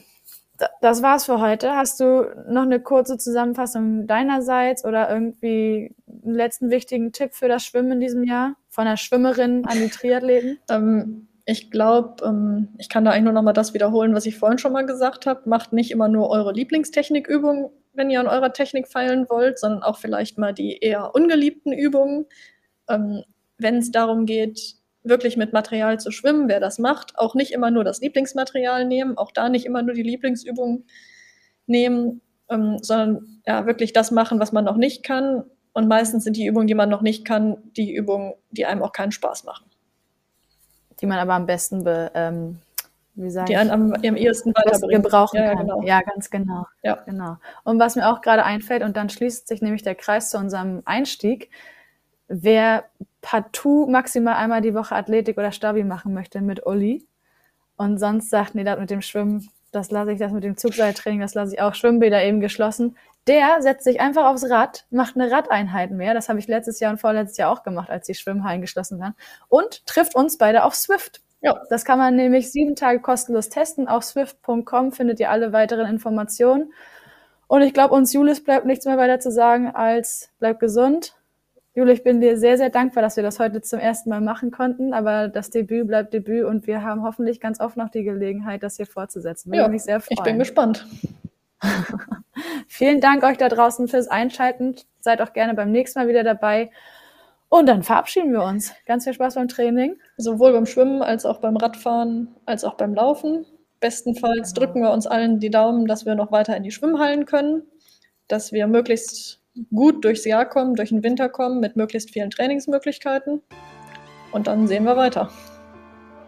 das war's für heute. Hast du noch eine kurze Zusammenfassung deinerseits oder irgendwie einen letzten wichtigen Tipp für das Schwimmen in diesem Jahr? Von der Schwimmerin an die Triathleten? Ähm, ich glaube, ähm, ich kann da eigentlich nur noch mal das wiederholen, was ich vorhin schon mal gesagt habe. Macht nicht immer nur eure Lieblingstechnikübungen, wenn ihr an eurer Technik feilen wollt, sondern auch vielleicht mal die eher ungeliebten Übungen. Ähm, wenn es darum geht, wirklich mit Material zu schwimmen, wer das macht, auch nicht immer nur das Lieblingsmaterial nehmen, auch da nicht immer nur die Lieblingsübungen nehmen, ähm, sondern ja wirklich das machen, was man noch nicht kann. Und meistens sind die Übungen, die man noch nicht kann, die Übungen, die einem auch keinen Spaß machen. Die man aber am besten be, ähm, wie sagen die einen am, am ehesten weiterbringen. gebrauchen ja, kann. Genau. Ja, ganz genau. Ja. genau. Und was mir auch gerade einfällt, und dann schließt sich nämlich der Kreis zu unserem Einstieg, wer partout maximal einmal die Woche Athletik oder Stabi machen möchte mit Uli und sonst sagt, nee, das mit dem Schwimmen, das lasse ich, das mit dem Zugseiltraining, das lasse ich auch, Schwimmbäder eben geschlossen, der setzt sich einfach aufs Rad, macht eine Radeinheit mehr. Das habe ich letztes Jahr und vorletztes Jahr auch gemacht, als die Schwimmhallen geschlossen waren. Und trifft uns beide auf Swift. Ja. Das kann man nämlich sieben Tage kostenlos testen. Auf swift.com findet ihr alle weiteren Informationen. Und ich glaube, uns Julis bleibt nichts mehr weiter zu sagen als bleibt gesund, Jule, ich bin dir sehr, sehr dankbar, dass wir das heute zum ersten Mal machen konnten. Aber das Debüt bleibt Debüt und wir haben hoffentlich ganz oft noch die Gelegenheit, das hier fortzusetzen. Würde ja, mich sehr freuen. Ich bin gespannt. Vielen Dank euch da draußen fürs Einschalten. Seid auch gerne beim nächsten Mal wieder dabei. Und dann verabschieden wir uns. Ganz viel Spaß beim Training. Sowohl beim Schwimmen als auch beim Radfahren als auch beim Laufen. Bestenfalls drücken wir uns allen die Daumen, dass wir noch weiter in die Schwimmhallen können, dass wir möglichst gut durchs Jahr kommen, durch den Winter kommen, mit möglichst vielen Trainingsmöglichkeiten. Und dann sehen wir weiter.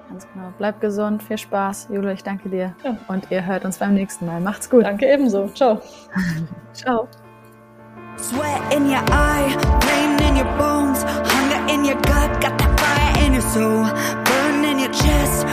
Ganz genau. Bleib gesund, viel Spaß. Jule, ich danke dir. Ja. Und ihr hört uns beim nächsten Mal. Macht's gut. Danke ebenso. Ciao. Ciao. Sweat in your eye, pain in your bones, hunger in your gut, got that fire in your soul, burn in your chest,